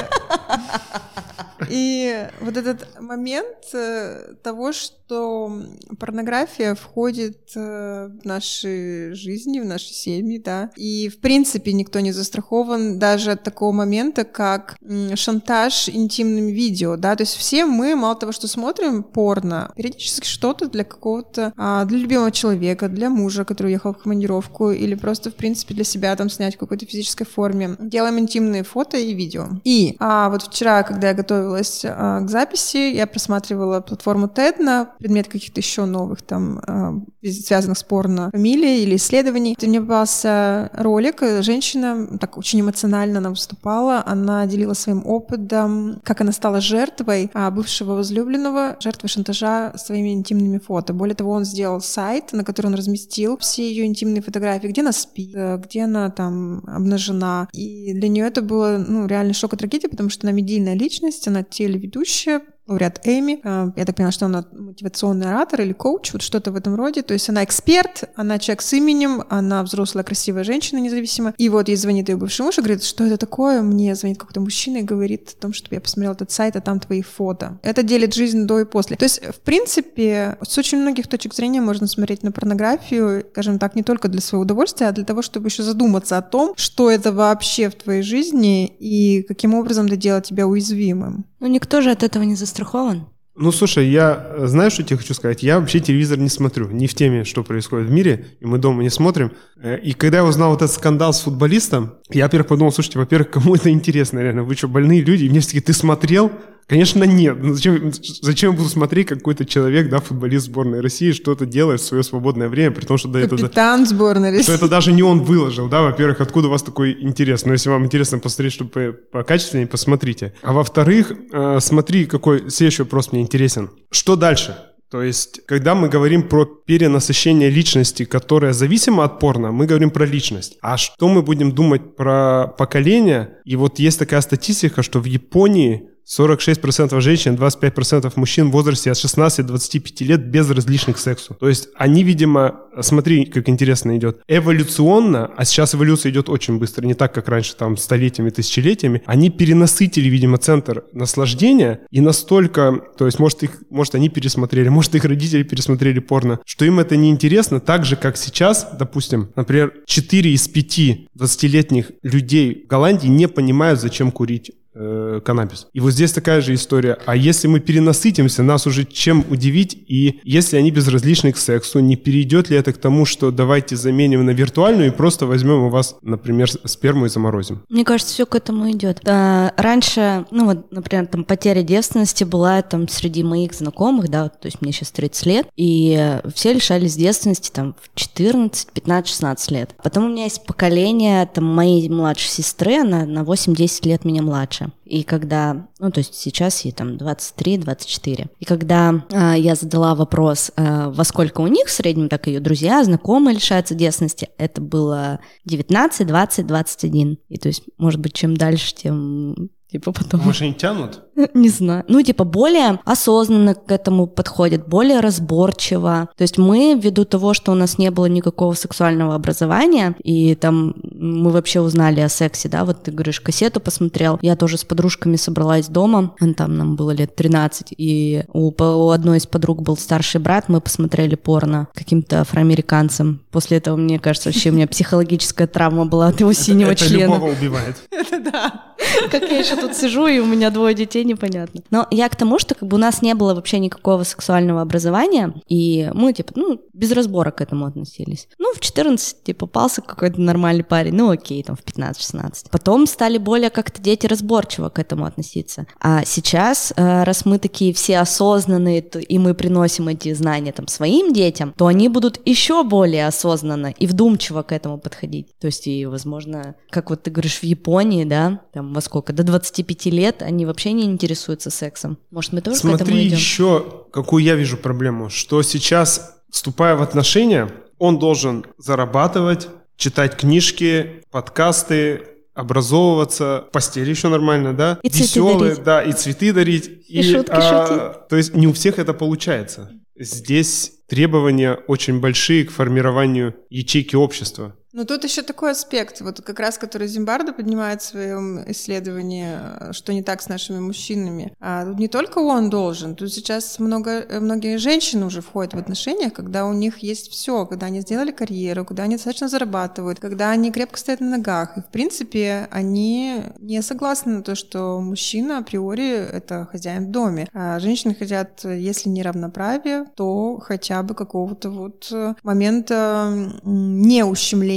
и вот этот момент э, того, что порнография входит э, в наши жизни, в наши семьи, да, и в принципе никто не застрахован даже от такого момента, как шантаж интимным видео, да, то есть все мы, мало того, что смотрим порно, периодически что-то для какого-то, а, для любимого человека, для мужа, который уехал в командировку, или просто, в принципе, для себя там снять какой-то физический физической форме. Делаем интимные фото и видео. И а, вот вчера, когда я готовилась а, к записи, я просматривала платформу TED на предмет каких-то еще новых там а, связанных с фамилий или исследований. И мне попался ролик, женщина так очень эмоционально она выступала, она делила своим опытом, как она стала жертвой а, бывшего возлюбленного, жертвой шантажа своими интимными фото. Более того, он сделал сайт, на который он разместил все ее интимные фотографии, где она спит, где она там обнажена жена. И для нее это было ну, реально шок и трагедия, потому что она медийная личность, она телеведущая, лауреат Эми. А, я так поняла, что она мотивационный оратор или коуч, вот что-то в этом роде. То есть она эксперт, она человек с именем, она взрослая, красивая женщина независимо. И вот ей звонит ее бывший муж и говорит, что это такое? Мне звонит какой-то мужчина и говорит о том, что я посмотрела этот сайт, а там твои фото. Это делит жизнь до и после. То есть, в принципе, с очень многих точек зрения можно смотреть на порнографию, скажем так, не только для своего удовольствия, а для того, чтобы еще задуматься о том, что это вообще в твоей жизни и каким образом это делает тебя уязвимым. Ну, никто же от этого не застрахован. Ну, слушай, я, знаешь, что тебе хочу сказать? Я вообще телевизор не смотрю, не в теме, что происходит в мире, и мы дома не смотрим. Э, и когда я узнал вот этот скандал с футболистом, я, во-первых, подумал, слушайте, во-первых, [LAUGHS] кому это интересно, реально, вы что, больные люди? И мне все-таки, ты смотрел? Конечно, нет. Ну, зачем, зачем я буду смотреть, как какой-то человек, да, футболист сборной России, что-то делает в свое свободное время, при том, что да, Капитан это... сборной России. Что это даже не он выложил, да, во-первых, откуда у вас такой интерес. Но если вам интересно посмотреть, чтобы по качественнее, посмотрите. А во-вторых, э, смотри, какой следующий вопрос мне интересен. Что дальше? То есть, когда мы говорим про перенасыщение личности, которая зависима от порно, мы говорим про личность. А что мы будем думать про поколение? И вот есть такая статистика, что в Японии 46% женщин, 25% мужчин в возрасте от 16 до 25 лет безразличных к сексу. То есть они, видимо, смотри, как интересно идет, эволюционно, а сейчас эволюция идет очень быстро, не так, как раньше, там, столетиями, тысячелетиями, они перенасытили, видимо, центр наслаждения и настолько, то есть, может, их, может, они пересмотрели, [LAUGHS] может, их родители пересмотрели порно, что им это неинтересно, так же, как сейчас, допустим, например, 4 из 5 20-летних людей в Голландии не понимают, зачем курить э, каннабис. И вот здесь такая же история. А если мы перенасытимся, нас уже чем удивить? И если они безразличны к сексу, не перейдет ли это к тому, что давайте заменим на виртуальную и просто возьмем у вас, например, сперму и заморозим? Мне кажется, все к этому идет. А, раньше, ну вот, например, там потеря девственности была там среди моих знакомых, да, то есть мне сейчас 30 лет, и все лишались девственности там в 14, 15, 16 лет. Потом у меня есть поколение там моей младшей сестры, она на 8-10 лет меня младше. И когда, ну, то есть сейчас ей там 23-24. И когда э, я задала вопрос, э, во сколько у них в среднем, так ее друзья, знакомые лишаются девственности, это было 19, 20, 21. И то есть, может быть, чем дальше, тем Типа потом... Может, они тянут? [LAUGHS] Не знаю. Ну, типа, более осознанно к этому подходят, более разборчиво. То есть мы, ввиду того, что у нас не было никакого сексуального образования, и там мы вообще узнали о сексе, да, вот ты говоришь, кассету посмотрел, я тоже с подружками собралась дома, там нам было лет 13, и у, у одной из подруг был старший брат, мы посмотрели порно каким-то афроамериканцем. После этого, мне кажется, вообще у меня психологическая травма была от его синего это, члена. Это любого убивает. [LAUGHS] Это да. Как я еще тут сижу, и у меня двое детей, непонятно. Но я к тому, что как бы у нас не было вообще никакого сексуального образования, и мы, типа, ну, без разбора к этому относились. Ну, в 14, типа, попался какой-то нормальный парень, ну, окей, там, в 15-16. Потом стали более как-то дети разборчиво к этому относиться. А сейчас, э, раз мы такие все осознанные, и мы приносим эти знания там своим детям, то они будут еще более осознанно и вдумчиво к этому подходить. То есть, и, возможно, как вот ты говоришь, в Японии, да, там, во сколько, до 25 лет они вообще не интересуются сексом. Может, мы тоже Смотри, к этому идем? еще какую я вижу проблему, что сейчас, вступая в отношения, он должен зарабатывать, читать книжки, подкасты, образовываться, постели еще нормально, да? И цветы Веселые, дарить. да, и цветы дарить. И шутки а, То есть не у всех это получается. Здесь требования очень большие к формированию ячейки общества. Ну, тут еще такой аспект, вот как раз, который Зимбардо поднимает в своем исследовании, э, что не так с нашими мужчинами. А не только он должен, тут сейчас много, э, многие женщины уже входят в отношения, когда у них есть все, когда они сделали карьеру, когда они достаточно зарабатывают, когда они крепко стоят на ногах. И, в принципе, они не согласны на то, что мужчина априори это хозяин в доме. А женщины хотят, если не равноправие, то хотя бы какого-то вот э, момента м,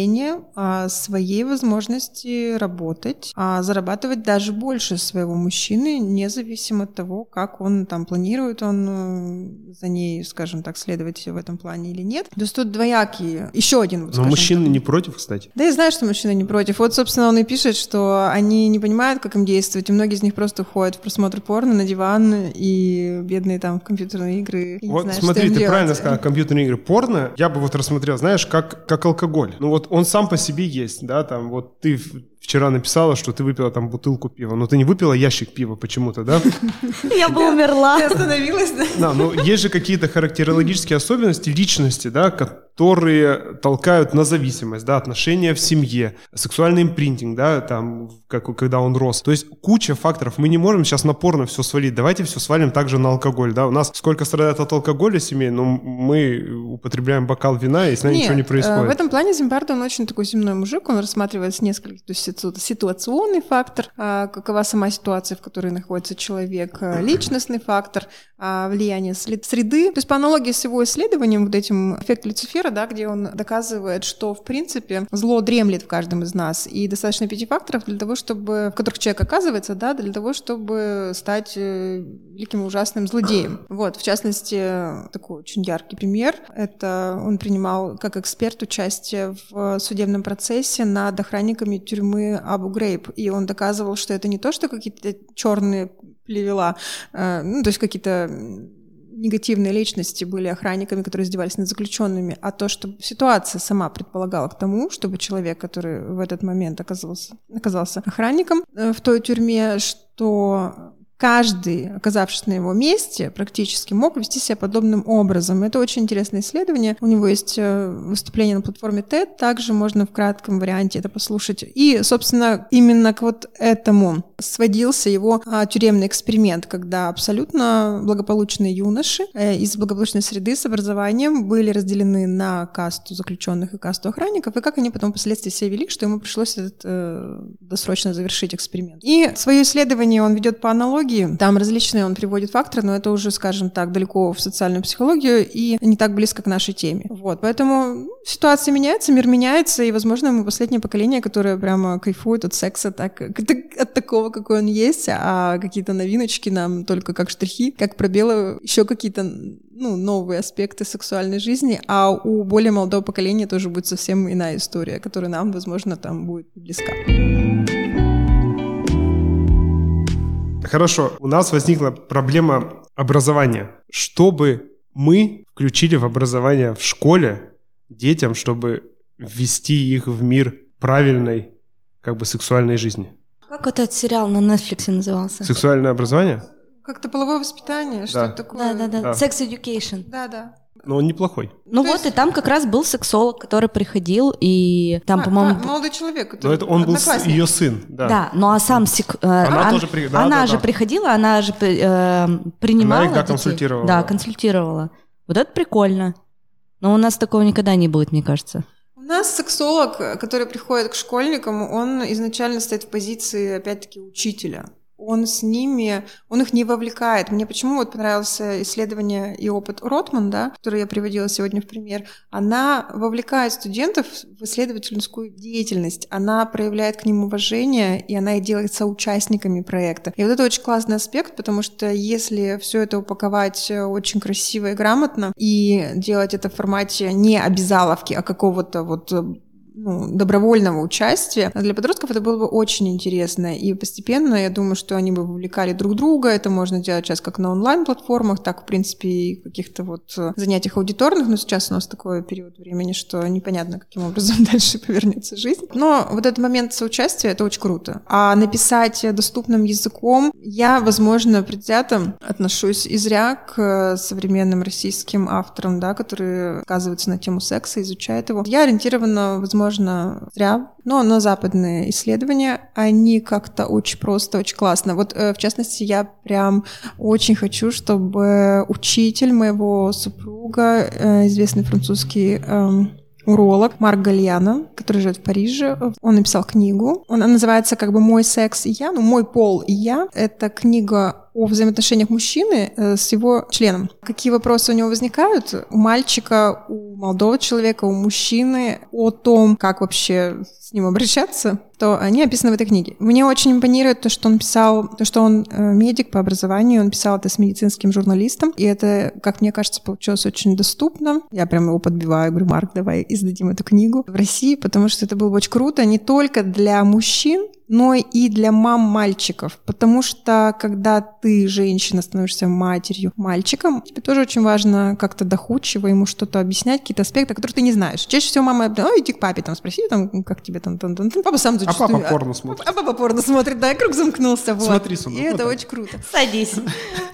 неущемления а, своей возможности работать, а зарабатывать даже больше своего мужчины, независимо от того, как он там планирует он э, за ней, скажем так, следовать в этом плане или нет. То есть тут двоякие. Еще один. Вот, Но мужчины так. не против, кстати. Да я знаю, что мужчины не против. Вот, собственно, он и пишет, что они не понимают, как им действовать, и многие из них просто уходят в просмотр порно на диван и бедные там в компьютерные игры. и Вот знают, что смотри, ты делать. правильно сказал, компьютерные игры. Порно, я бы вот рассмотрел, знаешь, как, как алкоголь. Ну вот он сам по себе есть, да, там вот ты вчера написала, что ты выпила там бутылку пива, но ты не выпила ящик пива почему-то, да? [LAUGHS] Я бы умерла. Ты остановилась, да? Да, но есть же какие-то характерологические особенности личности, да, которые толкают на зависимость, да, отношения в семье, сексуальный импринтинг, да, там, как, когда он рос. То есть куча факторов. Мы не можем сейчас на порно все свалить. Давайте все свалим также на алкоголь, да. У нас сколько страдает от алкоголя семей, но мы употребляем бокал вина, и с нами ничего не Нет, э, происходит. В этом плане Зимбардо, он очень такой земной мужик, он рассматривает с нескольких, то есть ситуационный фактор, а, какова сама ситуация, в которой находится человек, а, личностный фактор, а, влияние среды. То есть по аналогии с его исследованием, вот этим эффект Люцифера, да, где он доказывает, что в принципе зло дремлет в каждом из нас, и достаточно пяти факторов для того, чтобы, в которых человек оказывается, да, для того, чтобы стать э, великим и ужасным злодеем. Вот, в частности, такой очень яркий пример. Это он принимал как эксперт участие в судебном процессе над охранниками тюрьмы Абу Грейб. И он доказывал, что это не то, что какие-то черные плевела, э, ну, то есть какие-то негативные личности были охранниками, которые издевались над заключенными, а то, что ситуация сама предполагала к тому, чтобы человек, который в этот момент оказался, оказался охранником э, в той тюрьме, что каждый, оказавшись на его месте, практически мог вести себя подобным образом. Это очень интересное исследование. У него есть э, выступление на платформе TED, также можно в кратком варианте это послушать. И, собственно, именно к вот этому сводился его а, тюремный эксперимент, когда абсолютно благополучные юноши э, из благополучной среды с образованием были разделены на касту заключенных и касту охранников, и как они потом впоследствии себя вели, что ему пришлось этот, э, досрочно завершить эксперимент. И свое исследование он ведет по аналогии, там различные он приводит факторы, но это уже, скажем так, далеко в социальную психологию и не так близко к нашей теме. Вот, поэтому ситуация меняется, мир меняется, и, возможно, мы последнее поколение, которое прямо кайфует от секса так, от такого, какой он есть, а какие-то новиночки нам только как штрихи, как пробелы, еще какие-то ну, новые аспекты сексуальной жизни, а у более молодого поколения тоже будет совсем иная история, которая нам, возможно, там будет близка. Хорошо, у нас возникла проблема образования. Чтобы мы включили в образование в школе детям, чтобы ввести их в мир правильной как бы сексуальной жизни? Как этот сериал на Netflix назывался? Сексуальное образование? Как-то половое воспитание, что-то Да. такое. Да, да, да. Да. Sex Education. Да, да. Но он неплохой. Ну То вот, есть- и там как раз был сексолог, который приходил, и там, А, по-моему... а, молодой человек. Но это он был ее сын, да. Да, ну а сам сек- э, Она ан- тоже при- да, она да, же да. приходила, она же э, принимала. Она их, да, детей. консультировала. Да, консультировала. Вот это прикольно. Но у нас такого никогда не будет, мне кажется. У нас сексолог, который приходит к школьникам, он изначально стоит в позиции, опять-таки, учителя. Он с ними, он их не вовлекает. Мне почему вот понравился исследование и опыт Ротман, да, который я приводила сегодня в пример. Она вовлекает студентов в исследовательскую деятельность. Она проявляет к ним уважение, и она их делает соучастниками проекта. И вот это очень классный аспект, потому что если все это упаковать э, очень красиво и грамотно и делать это в формате не обязаловки, а какого-то вот э, ну, добровольного участия. Для подростков это было бы очень интересно. И постепенно, я думаю, что они бы вовлекали друг друга. Это можно делать сейчас как на онлайн-платформах, так, в принципе, и каких-то вот э, занятиях аудиторных. Но сейчас у нас такой период времени, что непонятно, каким образом [LAUGHS] дальше повернется жизнь. Но вот этот момент соучастия — это очень круто. А написать доступным языком я, возможно, предвзято отношусь и зря к современным российским авторам, да, которые сказываются на тему секса, изучают его. Я ориентирована, возможно, зря, но на западные исследования. Они как-то очень просто, очень классно. Вот, э, в частности, я прям очень хочу, чтобы учитель моего супруга, э, известный французский эм, уролог Марк Гальяно, который живет в Париже. Он написал книгу. Она называется как бы «Мой секс и я», ну, «Мой пол и я». Это книга о взаимоотношениях мужчины э, с его членом. Какие вопросы у него возникают? У мальчика, у молодого человека, у мужчины о том, как вообще с ним обращаться, то они описаны в этой книге. Мне очень импонирует то, что он писал, то, что он э, медик по образованию, он писал это с медицинским журналистом, и это, как мне кажется, получилось очень доступно. Я прям его подбиваю, говорю, Марк, давай издадим эту книгу в России, потому что это было бы очень круто не только для мужчин, но и для мам мальчиков. Потому что когда ты, женщина, становишься матерью мальчиком, тебе тоже очень важно как-то доходчиво ему что-то объяснять, какие-то аспекты, которые ты не знаешь. Чаще всего мама, ну, иди к папе, там, спроси, там, как тебе там, там, там, там». Папа сам А зачастую... папа порно смотрит. А папа порно смотрит, да, и круг замкнулся. Вот. Смотри, сынок, И вот это так. очень круто. Садись.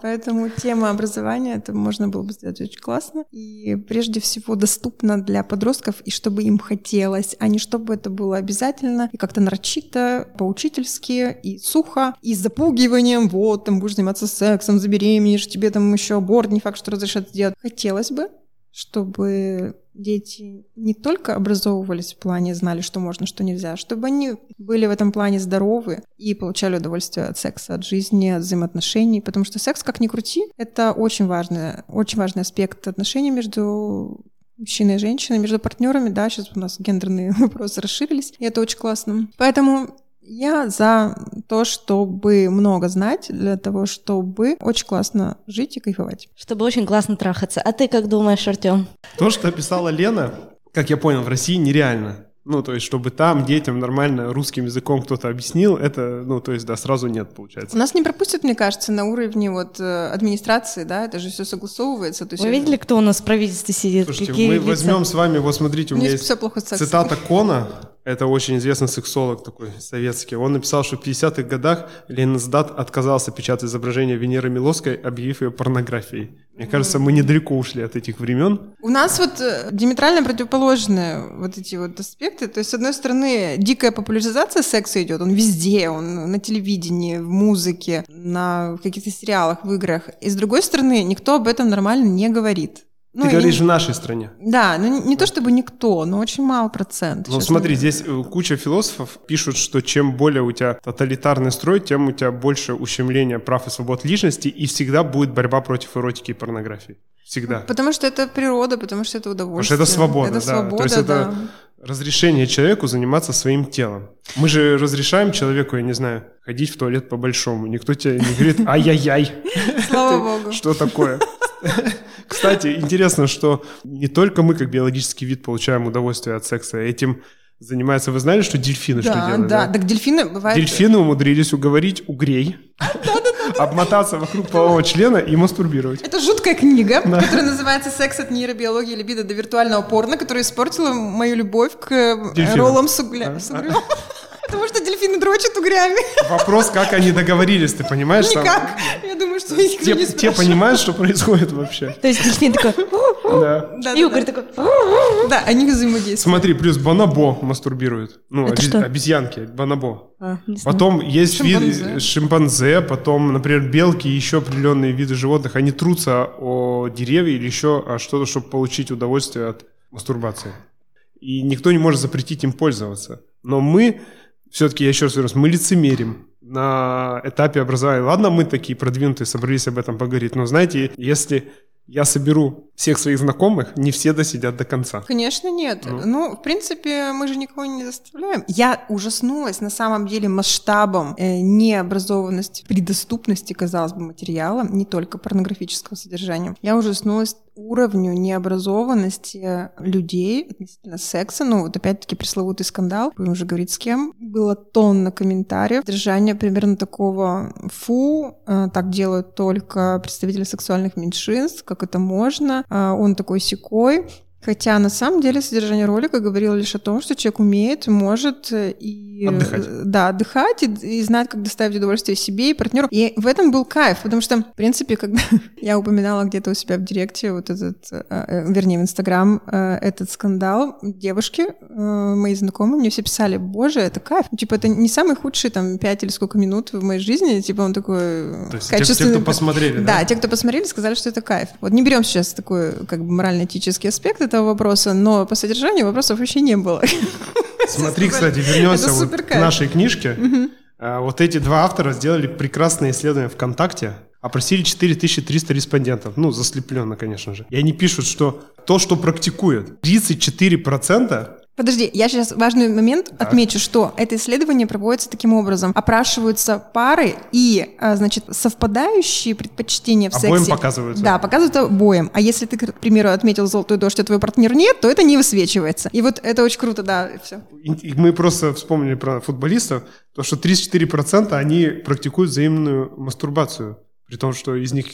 Поэтому тема образования, это можно было бы сделать очень классно. И прежде всего доступно для подростков, и чтобы им хотелось, а не чтобы это было обязательно и как-то нарочито, по-учительски, и сухо, и с запугиванием, вот, там будешь заниматься сексом, забеременеешь, тебе там еще аборт, не факт, что разрешат сделать. Хотелось бы, чтобы дети не только образовывались в плане, знали, что можно, что нельзя, чтобы они были в этом плане здоровы и получали удовольствие от секса, от жизни, от взаимоотношений, потому что секс, как ни крути, это очень важный, очень важный аспект отношений между мужчиной и женщиной, между партнерами, да, сейчас у нас гендерные [LAUGHS] вопросы расширились, и это очень классно. Поэтому я за то, чтобы много знать, для того, чтобы очень классно жить и кайфовать. Чтобы очень классно трахаться. А ты как думаешь, Артем? То, что описала Лена, как я понял, в России нереально. Ну, то есть, чтобы там детям нормально русским языком кто-то объяснил, это, ну, то есть, да, сразу нет, получается. Нас не пропустят, мне кажется, на уровне вот э, администрации, да, это же все согласовывается. То есть Вы видели, кто у нас в правительстве сидит? Слушайте, Какие мы лица? возьмем с вами, вот смотрите, у у меня есть все плохо цитата Кона, это очень известный сексолог такой советский. Он написал, что в 50-х годах Ленинсдат отказался печатать изображение Венеры Милоской, объявив ее порнографией. Мне кажется, мы недалеко ушли от этих времен. У нас вот э, диаметрально противоположные вот эти вот аспекты. То есть, с одной стороны, дикая популяризация секса идет, он везде, он на телевидении, в музыке, на каких-то сериалах, в играх. И с другой стороны, никто об этом нормально не говорит. Ну, Ты и- говоришь в нашей стране. Да, ну не- не то чтобы никто, но очень мал процент. Ну смотри, говоря. здесь э, куча философов пишут, что чем более у тебя тоталитарный строй, тем у тебя больше ущемления прав и свобод личности, и всегда будет борьба против эротики и порнографии. Всегда. Потому что это природа, потому что это Потому удовольствие. что это свобода, Это да. свобода, То есть да. это разрешение человеку заниматься своим телом. Мы же разрешаем человеку, я не знаю, ходить в туалет по-большому. Никто тебе не говорит «ай-яй-яй». Слава [LAUGHS] богу. Что такое? [LAUGHS] Кстати, интересно, что не только мы, как биологический вид, получаем удовольствие от секса. Этим занимаются... Вы знали, что дельфины что Да, делают? да. Так дельфины бывают... Дельфины умудрились уговорить угрей обмотаться вокруг полового члена и мастурбировать. Это жуткая книга, которая называется «Секс от нейробиологии либидо до виртуального порно», которая испортила мою любовь к э, Дельфинам. роллам с угля- А, с а. углем. Потому что дельфины дрочат угрями. Вопрос, как они договорились, ты понимаешь? там? Никак. Я думаю, что их Те, никто не те спрашивает. понимают, что происходит вообще. То есть дельфин такой... Да. И угорь такой... Да, они взаимодействуют. Смотри, плюс бонобо мастурбируют. Ну, обезьянки, бонобо. А, не знаю. Потом есть Шимпанзе. виды шимпанзе, потом, например, белки и еще определенные виды животных, они трутся о деревья или еще что-то, чтобы получить удовольствие от мастурбации. И никто не может запретить им пользоваться. Но мы, все-таки, я еще раз говорю, мы лицемерим на этапе образования. Ладно, мы такие продвинутые, собрались об этом поговорить, но знаете, если я соберу всех своих знакомых, не все досидят до конца. Конечно, нет. Ну. Ну. в принципе, мы же никого не заставляем. Я ужаснулась на самом деле масштабом э, необразованности, при доступности, казалось бы, материала, не только порнографического содержания. Я ужаснулась уровню необразованности людей относительно секса. Ну, вот опять-таки пресловутый скандал, будем уже говорить с кем. Было тонна комментариев, содержание примерно такого «фу, э, так делают только представители сексуальных меньшинств, как это можно, А, он такой секой». Хотя на самом деле содержание ролика говорило лишь о том, что человек умеет, может э, и Отдыхать. э, да, отдыхать и, и знать, как доставить удовольствие себе и партнеру. И в этом был кайф, потому что, в принципе, когда [LAUGHS] я упоминала где-то у себя в директе вот этот, э, вернее, в Инстаграм этот скандал, девушки, мои знакомые, мне все писали, боже, это кайф. Ну, Типа, это не самый худший там пять или сколько минут в моей жизни, типа, он такой То есть те, те, качественный. кто посмотрели, да? Да, те, кто посмотрели, сказали, что это кайф. Вот не берем сейчас такой как бы морально-этический аспект этого вопроса, но по содержанию вопросов вообще не было. Смотри, кстати, вернемся вот к нашей книжке. А, Вот эти два автора сделали прекрасное исследование ВКонтакте. Опросили 4300 респондентов. Ну, заслепленно, конечно же. И они пишут, что то, что практикуют, 34% Подожди, я сейчас важный момент Так. отмечу, что это исследование проводится таким образом. Опрашиваются пары и, а, значит, совпадающие предпочтения в Обоим сексе. показываются. Да, показывают обоим. А если ты, к примеру, отметил золотой дождь, а твой партнер нет, то это не высвечивается. И вот это очень круто, да, все. И и мы просто вспомнили про футболистов, то, что 34% они практикуют взаимную мастурбацию, при том, что из них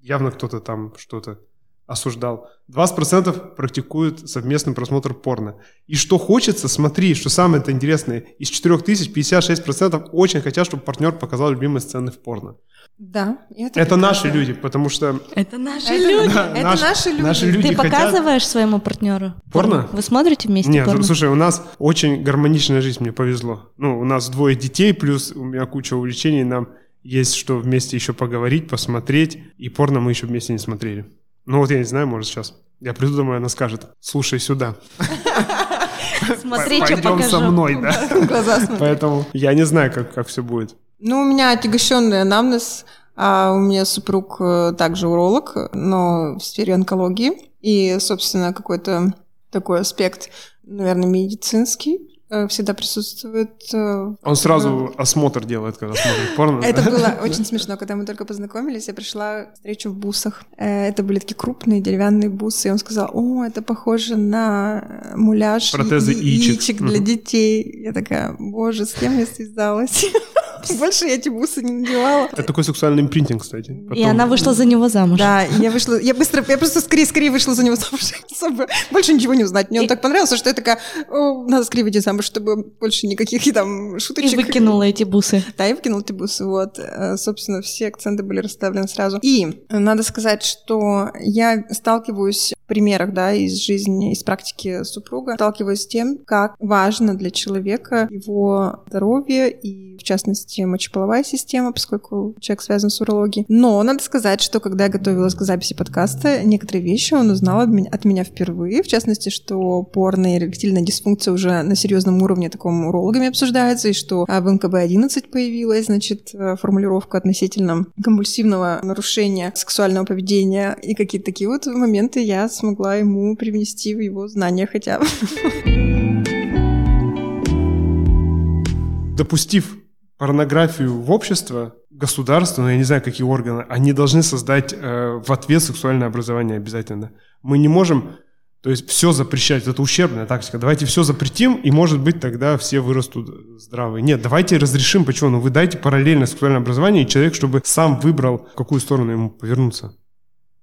явно кто-то там что-то осуждал. 20% практикуют совместный просмотр порно. И что хочется, смотри, что самое это интересное, из 4000 56% очень хотят, чтобы партнер показал любимые сцены в порно. Да. Это прекрасно. наши люди, потому что Это наши Это- люди. Да, это наш- наши люди. наши люди Ты хотят- показываешь своему партнеру Порно? Вы смотрите вместе Нет, порно? слушай, у нас очень гармоничная жизнь, мне повезло. Ну, у нас двое детей, плюс у меня куча увлечений, нам есть что вместе еще поговорить, посмотреть, и порно мы еще вместе не смотрели. Ну вот я не знаю, может сейчас. Я приду домой, она скажет, слушай сюда, [LAUGHS] Смотри, что пойдем со мной, да. [LAUGHS] Поэтому я не знаю, как, как все будет. Ну, у меня отягощенный анамнез, а у меня супруг э, также уролог, но в сфере онкологии. И, собственно, какой-то такой аспект, наверное, медицинский всегда присутствует. э, Он сразу осмотр делает, когда смотрит порно. Это было [LAUGHS] очень смешно, когда мы только познакомились, я пришла встречу в бусах. Э, Это были такие крупные деревянные бусы, и он сказал, о, это похоже на э, муляж Протезы и- яичек. для детей. Я такая, боже, с кем я связалась? [LAUGHS] Больше я эти бусы не надевала. Это такой сексуальный импринтинг, кстати. И она вышла за него замуж. Да, и я вышла, я быстро, я просто скорее-скорее вышла за него замуж, [LAUGHS] чтобы больше ничего не узнать. Мне он И- так понравился, что я такая, «О, надо скорее выйти замуж, чтобы больше никаких там И шуточек. выкинула эти бусы. Да, я выкинул эти бусы, вот. Э, Собственно, все акценты были расставлены сразу. И надо сказать, что я сталкиваюсь в примерах, да, из жизни, из практики супруга, сталкиваюсь с тем, как важно для человека его здоровье и, частности, мочеполовая система, поскольку человек связан с урологией. Но надо сказать, что когда я готовилась к записи подкаста, некоторые вещи он узнал от меня, впервые, в частности, что порно и эректильная дисфункция уже на серьезном уровне таком урологами обсуждается, и что а, в НКБ-11 появилась, значит, э, формулировка относительно компульсивного нарушения сексуального поведения, и какие-то такие вот моменты я смогла ему привнести в его знания хотя бы. допустив порнографию в общество, государство, ну я не знаю, какие органы, они должны создать э, в ответ сексуальное образование обязательно. Мы не можем, то есть все запрещать, это ущербная тактика. Давайте все запретим, и может быть тогда все вырастут здравые. Нет, давайте разрешим, почему? Ну вы дайте параллельно сексуальное образование, и человек, чтобы сам выбрал, в какую сторону ему повернуться.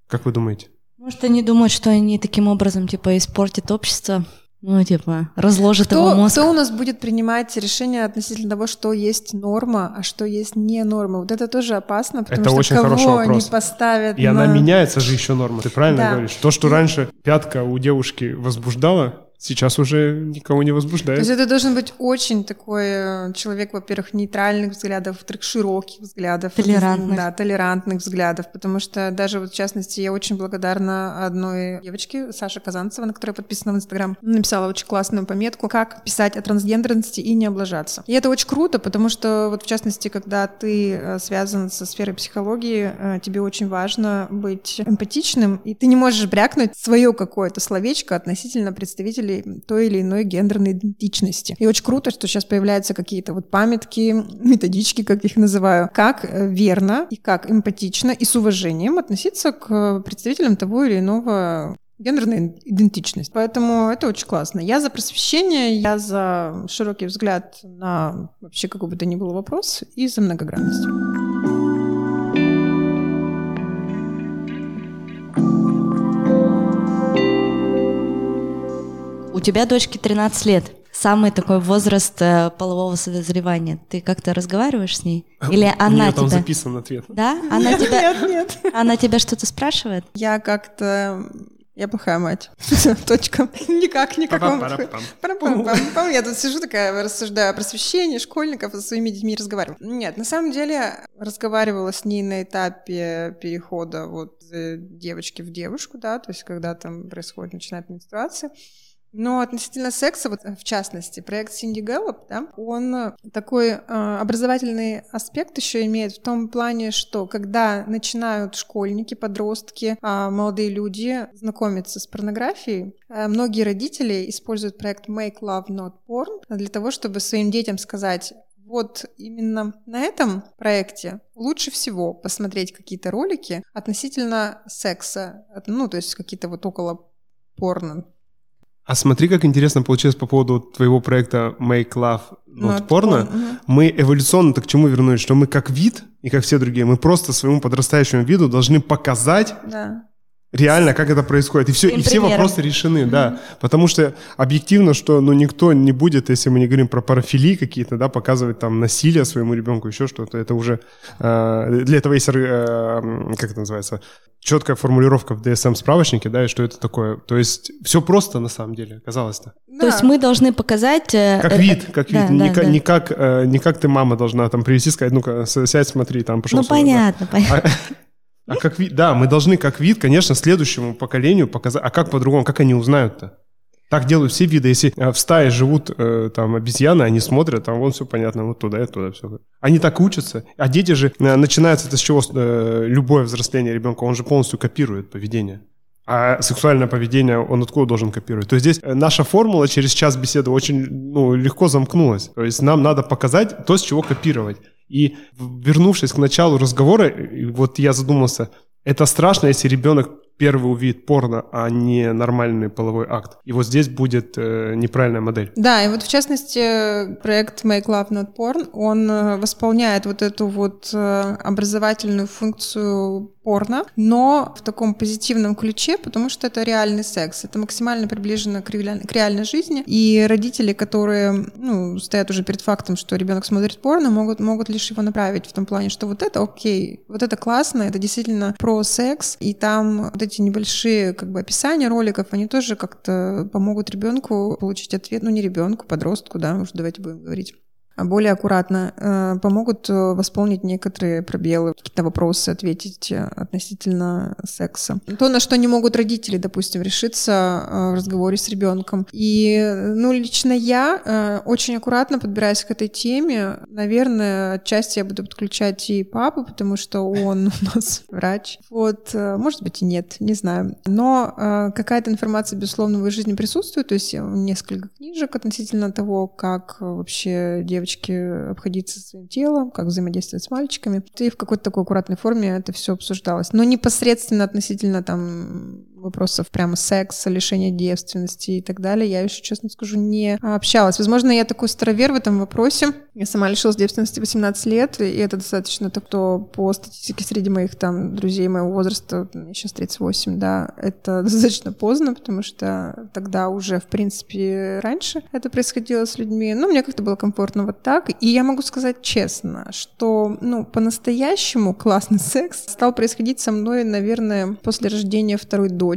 Как вы думаете? Может, они думают, что они таким образом, типа, испортят общество, Ну, типа, разложит кто, его мозг. Кто у нас будет принимать решение относительно того, что есть норма, а что есть не норма? Вот это тоже опасно, потому это что очень кого хороший вопрос. они поставят И на... она меняется же еще норма. Ты правильно Да. говоришь? То, что раньше пятка у девушки возбуждала, сейчас уже никого не То возбуждает. есть это должен быть очень такой э, человек, во-первых, нейтральных взглядов, во-вторых, широких взглядов. Толерантных. Да, толерантных взглядов, потому что даже вот в частности я очень благодарна одной девочке, Саше Казанцева, на которой подписана в Инстаграм, написала очень классную пометку, как писать о трансгендерности и не облажаться. И это очень круто, потому что вот в частности, когда ты э, связан со сферой психологии, э, тебе очень важно быть эмпатичным, и ты не можешь брякнуть свое какое-то словечко относительно представителей той или иной гендерной идентичности. И очень круто, что сейчас появляются какие-то вот памятки, [LAUGHS] методички, как их называю, как э, верно и как эмпатично и с уважением относиться к представителям того или иного гендерной идентичности. Поэтому это очень классно. Я за просвещение, я за широкий взгляд на вообще какой бы то ни был вопрос и за многогранность. Тебя дочке 13 лет. Самый такой возраст э, полового созревания. Ты как-то разговариваешь с ней? Или У она нее там тебя... записан ответ. Да? Она [LAUGHS] тебя... Нет, нет. Она тебя что-то спрашивает? Я как-то... Я плохая мать. [LAUGHS] Точка. Никак, никак. [LAUGHS] Я тут сижу такая, рассуждаю о просвещении школьников, со своими детьми разговариваю. Нет, на самом деле разговаривала с ней на этапе перехода вот из девочки в девушку, да, то есть когда там происходит, начинает менструация. Но относительно секса, вот в частности, проект Cindy Gallup, да, он такой э, образовательный аспект еще имеет в том плане, что когда начинают школьники, подростки, э, молодые люди знакомиться с порнографией, э, многие родители используют проект Make Love Not Porn для того, чтобы своим детям сказать, вот именно на этом проекте лучше всего посмотреть какие-то ролики относительно секса, ну, то есть какие-то вот около порно, А смотри, как интересно получилось по поводу твоего проекта Make Love Not Not Porno. porn, мгм. Мы эволюционно-то к чему вернулись? Что мы как вид, и как все другие, мы просто своему подрастающему виду должны показать Да. Реально, как это происходит. И все, и все примером. вопросы решены, да. Потому что объективно, что ну, никто не будет, если мы не говорим про парафилии какие-то, да, показывать там насилие своему ребенку, еще что-то. Это уже... э, для этого есть, э, как это называется, четкая формулировка в DSM-справочнике, да, и что это такое. То есть все просто на самом деле, казалось-то. То есть мы должны показать... э, Как э, вид, как да, вид. да, не, как, да. не, как, э, не как ты мама должна там привести, сказать, ну-ка, сядь, смотри, там пошел. Ну, сюда, да. понятно, понятно. А, а как вид, да, мы должны как вид, конечно, следующему поколению показать. А как по-другому, как они узнают-то? Так делают все виды. Если э, в стае живут э, там обезьяны, они смотрят, там вон все понятно, вот туда и туда все. Они так учатся. А дети же, э, начинается это с чего э, любое взросление ребенка, он же полностью копирует поведение. А сексуальное поведение он откуда должен копировать? То есть здесь э, наша формула через час беседы очень ну, легко замкнулась. То есть нам надо показать то, с чего копировать. И вернувшись к началу разговора, вот я задумался, это страшно, если ребенок первый увидит порно, а не нормальный половой акт. И вот здесь будет э, неправильная модель. Да, и вот в частности проект Make Love Not Porn, он э, восполняет вот эту вот э, образовательную функцию порно, но в таком позитивном ключе, потому что это реальный секс, это максимально приближено к, реаль- к реальной жизни, и родители, которые ну, стоят уже перед фактом, что ребенок смотрит порно, могут, могут лишь его направить в том плане, что вот это окей, вот это классно, это действительно про секс, и там вот эти небольшие как бы описания роликов, они тоже как-то помогут ребенку получить ответ, ну не ребенку, подростку, да, уже давайте будем говорить более аккуратно, э, помогут э, восполнить некоторые пробелы, какие-то вопросы ответить э, относительно секса. То, на что не могут родители, допустим, решиться в разговоре с ребенком. И, ну, лично я очень аккуратно подбираюсь к этой теме. Наверное, отчасти я буду подключать и папу, потому что он [LAUGHS] у нас врач. Вот, может быть, и нет, не знаю. Но какая-то информация, безусловно, в его жизни присутствует. То есть несколько книжек относительно того, как вообще девочки обходиться со своим телом, как взаимодействовать с мальчиками. И в какой-то такой аккуратной форме это все обсуждалось. Но непосредственно относительно там вопросов прямо секса, лишения девственности и так далее, я еще, честно скажу, не общалась. Возможно, я такой старовер в этом вопросе. Я сама лишилась девственности 18 лет, и это достаточно то по статистике среди моих там друзей моего возраста, сейчас 38, да, это [LAUGHS] достаточно поздно, потому что тогда уже, в принципе, раньше это происходило с людьми. Ну, мне как-то было комфортно вот так. И я могу сказать честно, что, ну, по-настоящему классный [LAUGHS] секс стал происходить со мной, наверное, после рождения второй дочери.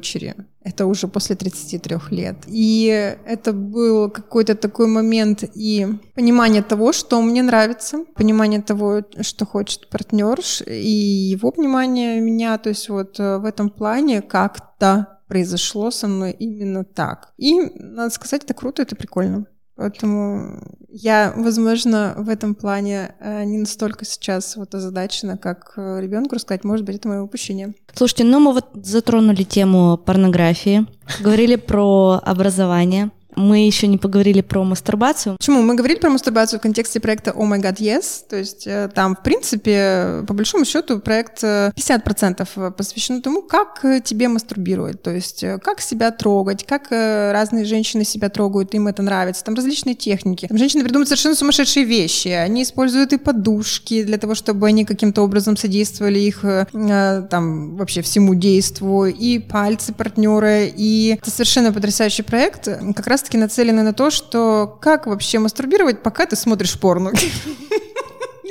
Это уже после 33 лет. И это был какой-то такой момент и понимание того, что мне нравится, понимание того, что хочет партнер, и его понимание меня. То есть вот э, в этом плане как-то произошло со мной именно так. И, надо сказать, это круто, это прикольно. Поэтому я, возможно, в этом плане э, не настолько сейчас вот озадачена, как э, ребенку рассказать. Может быть, это мое упущение. Слушайте, ну мы вот затронули тему порнографии, говорили про образование мы еще не поговорили про мастурбацию. Почему? Мы говорили про мастурбацию в контексте проекта Oh My God Yes. То есть э, там, в принципе, по большому счету, проект 50% э, посвящен тому, как э, тебе мастурбировать. То есть как себя трогать, как разные женщины себя трогают, им это нравится. Там различные техники. Там женщины придумывают совершенно сумасшедшие вещи. Они используют и подушки для того, чтобы они каким-то образом содействовали их там вообще всему действу, и пальцы партнера. И это совершенно потрясающий проект. Как раз таки нацелены на то, что как вообще мастурбировать, пока ты смотришь порно.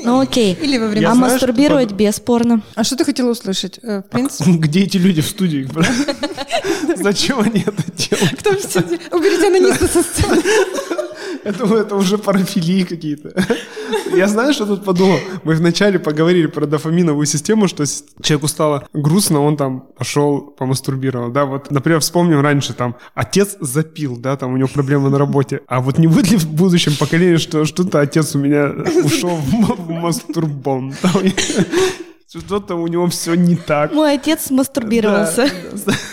Ну окей. Или во время... а знаю, мастурбировать под... бесспорно. А что ты хотела услышать? Э, в а. [LAUGHS] Где эти люди в студии? [LAUGHS] Зачем они это делают? Кто все... Уберите анониста со сцены. [LAUGHS] Я думаю, это уже парафилии какие-то. Я знаю, что тут подумал. Мы вначале поговорили про дофаминовую систему, что человеку стало грустно, он там пошел помастурбировал. Да, вот, например, вспомним раньше, там, отец запил, да, там у него проблемы на работе. А вот не будет ли в будущем поколении, что что-то отец у меня ушел в мастурбон? Что-то у него все не так. Мой отец мастурбировался.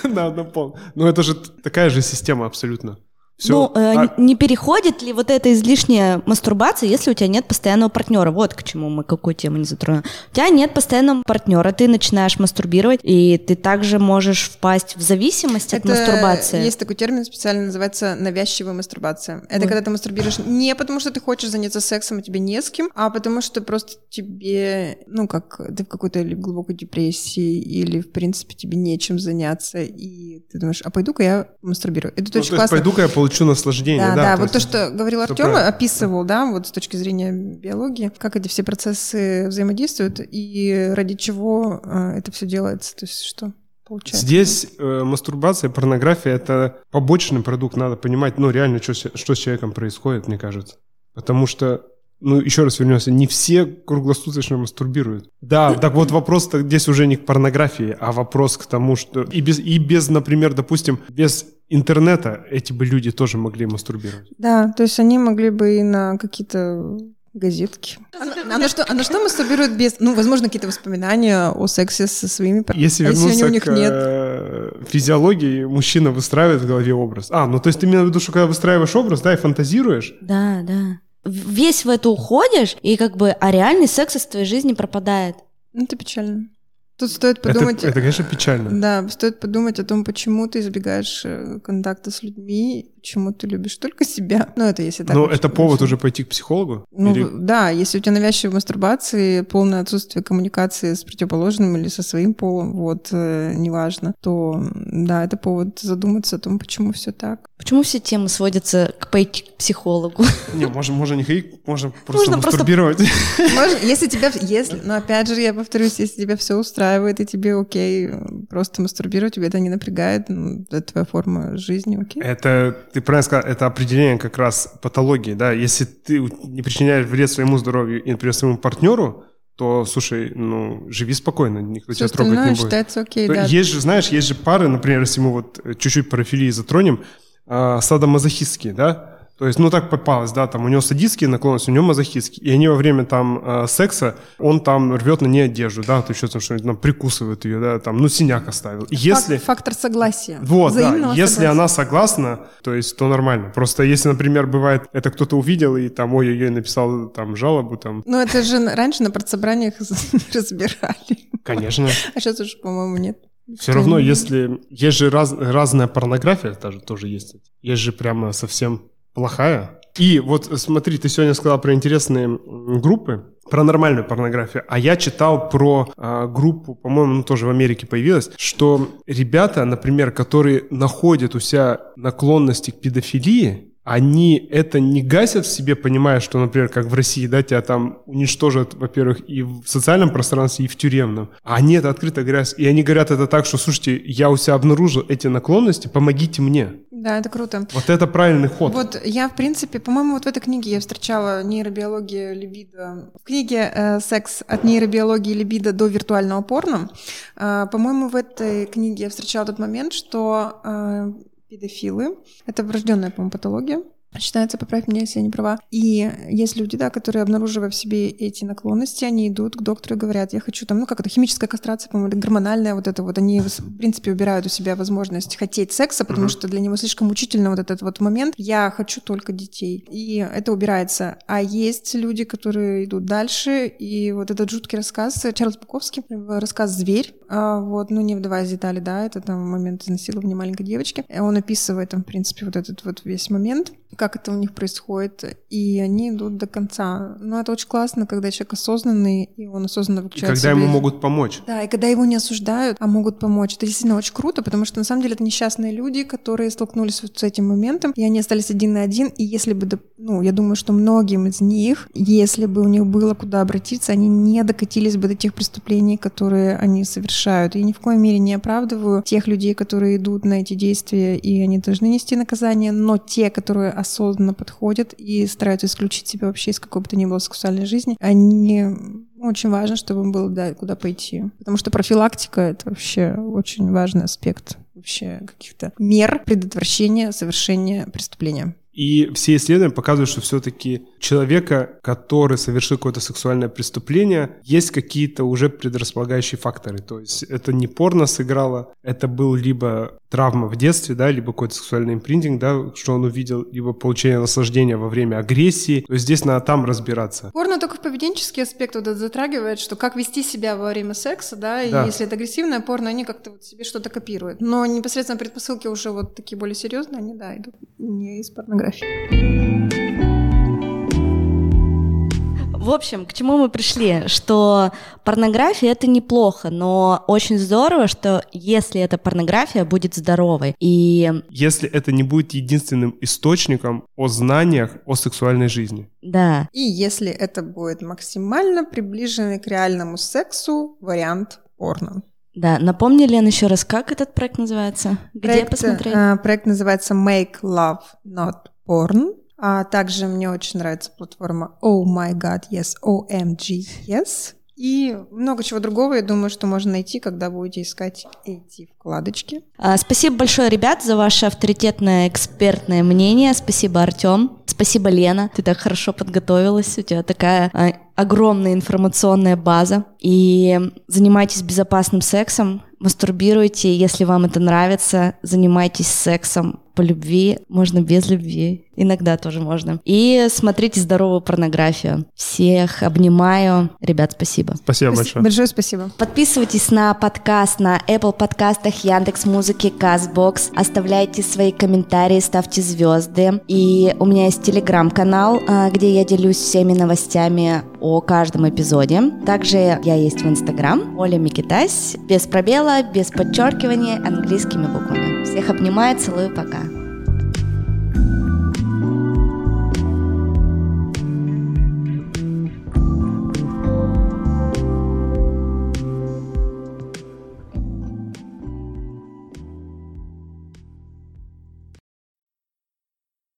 Да, на пол. Но это же такая же система абсолютно. Все. Ну, э, а... не переходит ли вот эта излишняя мастурбация, если у тебя нет постоянного партнера? Вот к чему мы какую тему не затронули. У тебя нет постоянного партнера, ты начинаешь мастурбировать, и ты также можешь впасть в зависимость Это от мастурбации. Есть такой термин специально, называется навязчивая мастурбация. Это вот. когда ты мастурбируешь не потому, что ты хочешь заняться сексом, и тебе не с кем, а потому что просто тебе, ну, как ты в какой-то глубокой депрессии, или, в принципе, тебе нечем заняться, и ты думаешь, а пойду-ка я мастурбирую. Это ну, очень классно. Пойду-ка я получу наслаждение. Да, да, да вот то, что говорил Артем, описывал, да, вот с точки зрения биологии, как эти все процессы взаимодействуют и ради чего э, это все делается, то есть что получается. Здесь э, мастурбация, порнография — это побочный продукт, надо понимать, ну, реально, что, что с человеком происходит, мне кажется. Потому что ну, еще раз вернемся, не все круглосуточно мастурбируют. Да, так вот вопрос здесь уже не к порнографии, а вопрос к тому, что и без, и без, например, допустим, без интернета эти бы люди тоже могли мастурбировать. Да, то есть они могли бы и на какие-то газетки. А, а, на что, а на что мастурбируют без... Ну, возможно, какие-то воспоминания о сексе со своими партнерами. Если а вернуться если у них к нет? Э, физиологии, мужчина выстраивает в голове образ. А, ну то есть ты имеешь в виду, что когда выстраиваешь образ, да, и фантазируешь? Да, да весь в это уходишь, и как бы, а реальный секс из твоей жизни пропадает. Ну, это печально. Тут стоит подумать... Это, это, конечно, печально. Да, стоит подумать о том, почему ты избегаешь э, контакта с людьми, почему ты любишь только себя. Ну, это если так. Ну, это повод уже пойти к психологу? Ну, или... да, если у тебя навязчивая мастурбации, полное отсутствие коммуникации с противоположным или со своим полом, вот, э, неважно, то, да, это повод задуматься о том, почему все так. Почему все темы сводятся к пойти к психологу? [LAUGHS] Не, можно, можно не ходить, можно просто можно мастурбировать. [LAUGHS] Можно, если тебя, если, [LAUGHS] но опять же, я повторюсь, если тебя все устраивает и тебе окей, просто мастурбировать, тебе это не напрягает, ну, это твоя форма жизни, окей. Это, ты правильно сказал, это определение как раз патологии, да, если ты не причиняешь вред своему здоровью и, например, своему партнеру, то, слушай, ну, живи спокойно, никто Все тебя трогать не будет. окей, да. Есть же, знаешь, есть же пары, например, если мы вот чуть-чуть парафилии затронем, э, садомазохистские, да, то есть, ну так попалось, да, там у него садистские наклонности, у него мазохистские. И они во время там э, секса, он там рвет на ней одежду, да, то еще там что-нибудь, там прикусывает ее, да, там, ну синяк оставил. Если... Фактор согласия. Вот, да, если согласия. она согласна, то есть, то нормально. Просто если, например, бывает, это кто-то увидел и там, ой-ой-ой, написал там жалобу, там. Ну это же раньше на партсобраниях [LAUGHS] разбирали. Конечно. А сейчас уже, по-моему, нет. Все равно, если... Есть же раз, разная порнография, тоже, тоже есть. Есть же прямо совсем плохая. И вот смотри, ты сегодня сказала про интересные группы, про нормальную порнографию, а я читал про а, группу, по-моему, ну, тоже в Америке появилась, что ребята, например, которые находят у себя наклонности к педофилии, они это не гасят в себе, понимая, что, например, как в России, да, тебя там уничтожат, во-первых, и в социальном пространстве, и в тюремном. А они это открыто говорят. И они говорят это так, что, слушайте, я у себя обнаружил эти наклонности, помогите мне. Да, это круто. Вот это правильный ход. Вот я, в принципе, по-моему, вот в этой книге я встречала нейробиология либидо. В книге э, «Секс от нейробиологии либидо до виртуального порно», э, по-моему, в этой книге я встречала тот момент, что э, педофилы. Это врожденная, по-моему, патология. Считается, поправь меня, если я не права. И есть люди, да, которые, обнаруживая в себе эти наклонности, они идут к доктору и говорят, я хочу там, ну как это, химическая кастрация, по-моему, или гормональная вот это вот. Они, в принципе, убирают у себя возможность хотеть секса, потому uh-huh. что для него слишком мучительно вот этот вот момент. Я хочу только детей. И это убирается. А есть люди, которые идут дальше, и вот этот жуткий рассказ, Чарльз Буковский, рассказ «Зверь», а, вот, ну не вдаваясь в детали, да, это там момент изнасилования маленькой девочки. Он описывает там, в принципе, вот этот вот весь момент как это у них происходит, и они идут до конца. Но это очень классно, когда человек осознанный, и он осознанно выключает И когда ему могут помочь. Да, и когда его не осуждают, а могут помочь. Это действительно очень круто, потому что на самом деле это несчастные люди, которые столкнулись вот с этим моментом, и они остались один на один, и если бы, ну, я думаю, что многим из них, если бы у них было куда обратиться, они не докатились бы до тех преступлений, которые они совершают. И ни в коем мере не оправдываю тех людей, которые идут на эти действия, и они должны нести наказание, но те, которые осознанно подходят и стараются исключить себя вообще из какой бы то ни было сексуальной жизни, они очень важно, чтобы им было да, куда пойти. Потому что профилактика — это вообще очень важный аспект вообще каких-то мер предотвращения совершения преступления. И все исследования показывают, что все-таки человека, который совершил какое-то сексуальное преступление, есть какие-то уже предрасполагающие факторы. То есть это не порно сыграло, это был либо травма в детстве, да, либо какой-то сексуальный импринтинг, да, что он увидел, либо получение наслаждения во время агрессии. То есть здесь надо там разбираться. Порно только в поведенческий аспект вот затрагивает, что как вести себя во время секса, да, и да. если это агрессивное порно, они как-то вот себе что-то копируют. Но непосредственно предпосылки уже вот такие более серьезные, они, да, идут не из порнографии. В общем, к чему мы пришли? Что порнография это неплохо, но очень здорово, что если эта порнография будет здоровой. И если это не будет единственным источником о знаниях о сексуальной жизни. Да. И если это будет максимально приближенный к реальному сексу вариант порно. Да, напомни, Лен, еще раз, как этот проект называется? Где проект, посмотреть? Э, проект называется Make Love Not Porn. А также мне очень нравится платформа Oh My God Yes, OMG Yes. И много чего другого, я думаю, что можно найти, когда будете искать эти вкладочки. А, спасибо большое, ребят, за ваше авторитетное экспертное мнение. Спасибо, Артем. Спасибо, Лена. Ты так хорошо подготовилась. У тебя такая а, огромная информационная база. И занимайтесь безопасным сексом, мастурбируйте, если вам это нравится, занимайтесь сексом по любви, можно без любви, иногда тоже можно. И смотрите здоровую порнографию. Всех обнимаю. Ребят, спасибо. Спасибо большое. Большое спасибо. Подписывайтесь на подкаст на Apple подкастах, Яндекс Музыки, Казбокс. Оставляйте свои комментарии, ставьте звезды. И у меня есть телеграм-канал, а, где я делюсь всеми новостями о каждом эпизоде. Также я есть в Инстаграм, Оля Микитась, без пробела, без подчеркивания, английскими буквами. Всех обнимаю, целую, пока.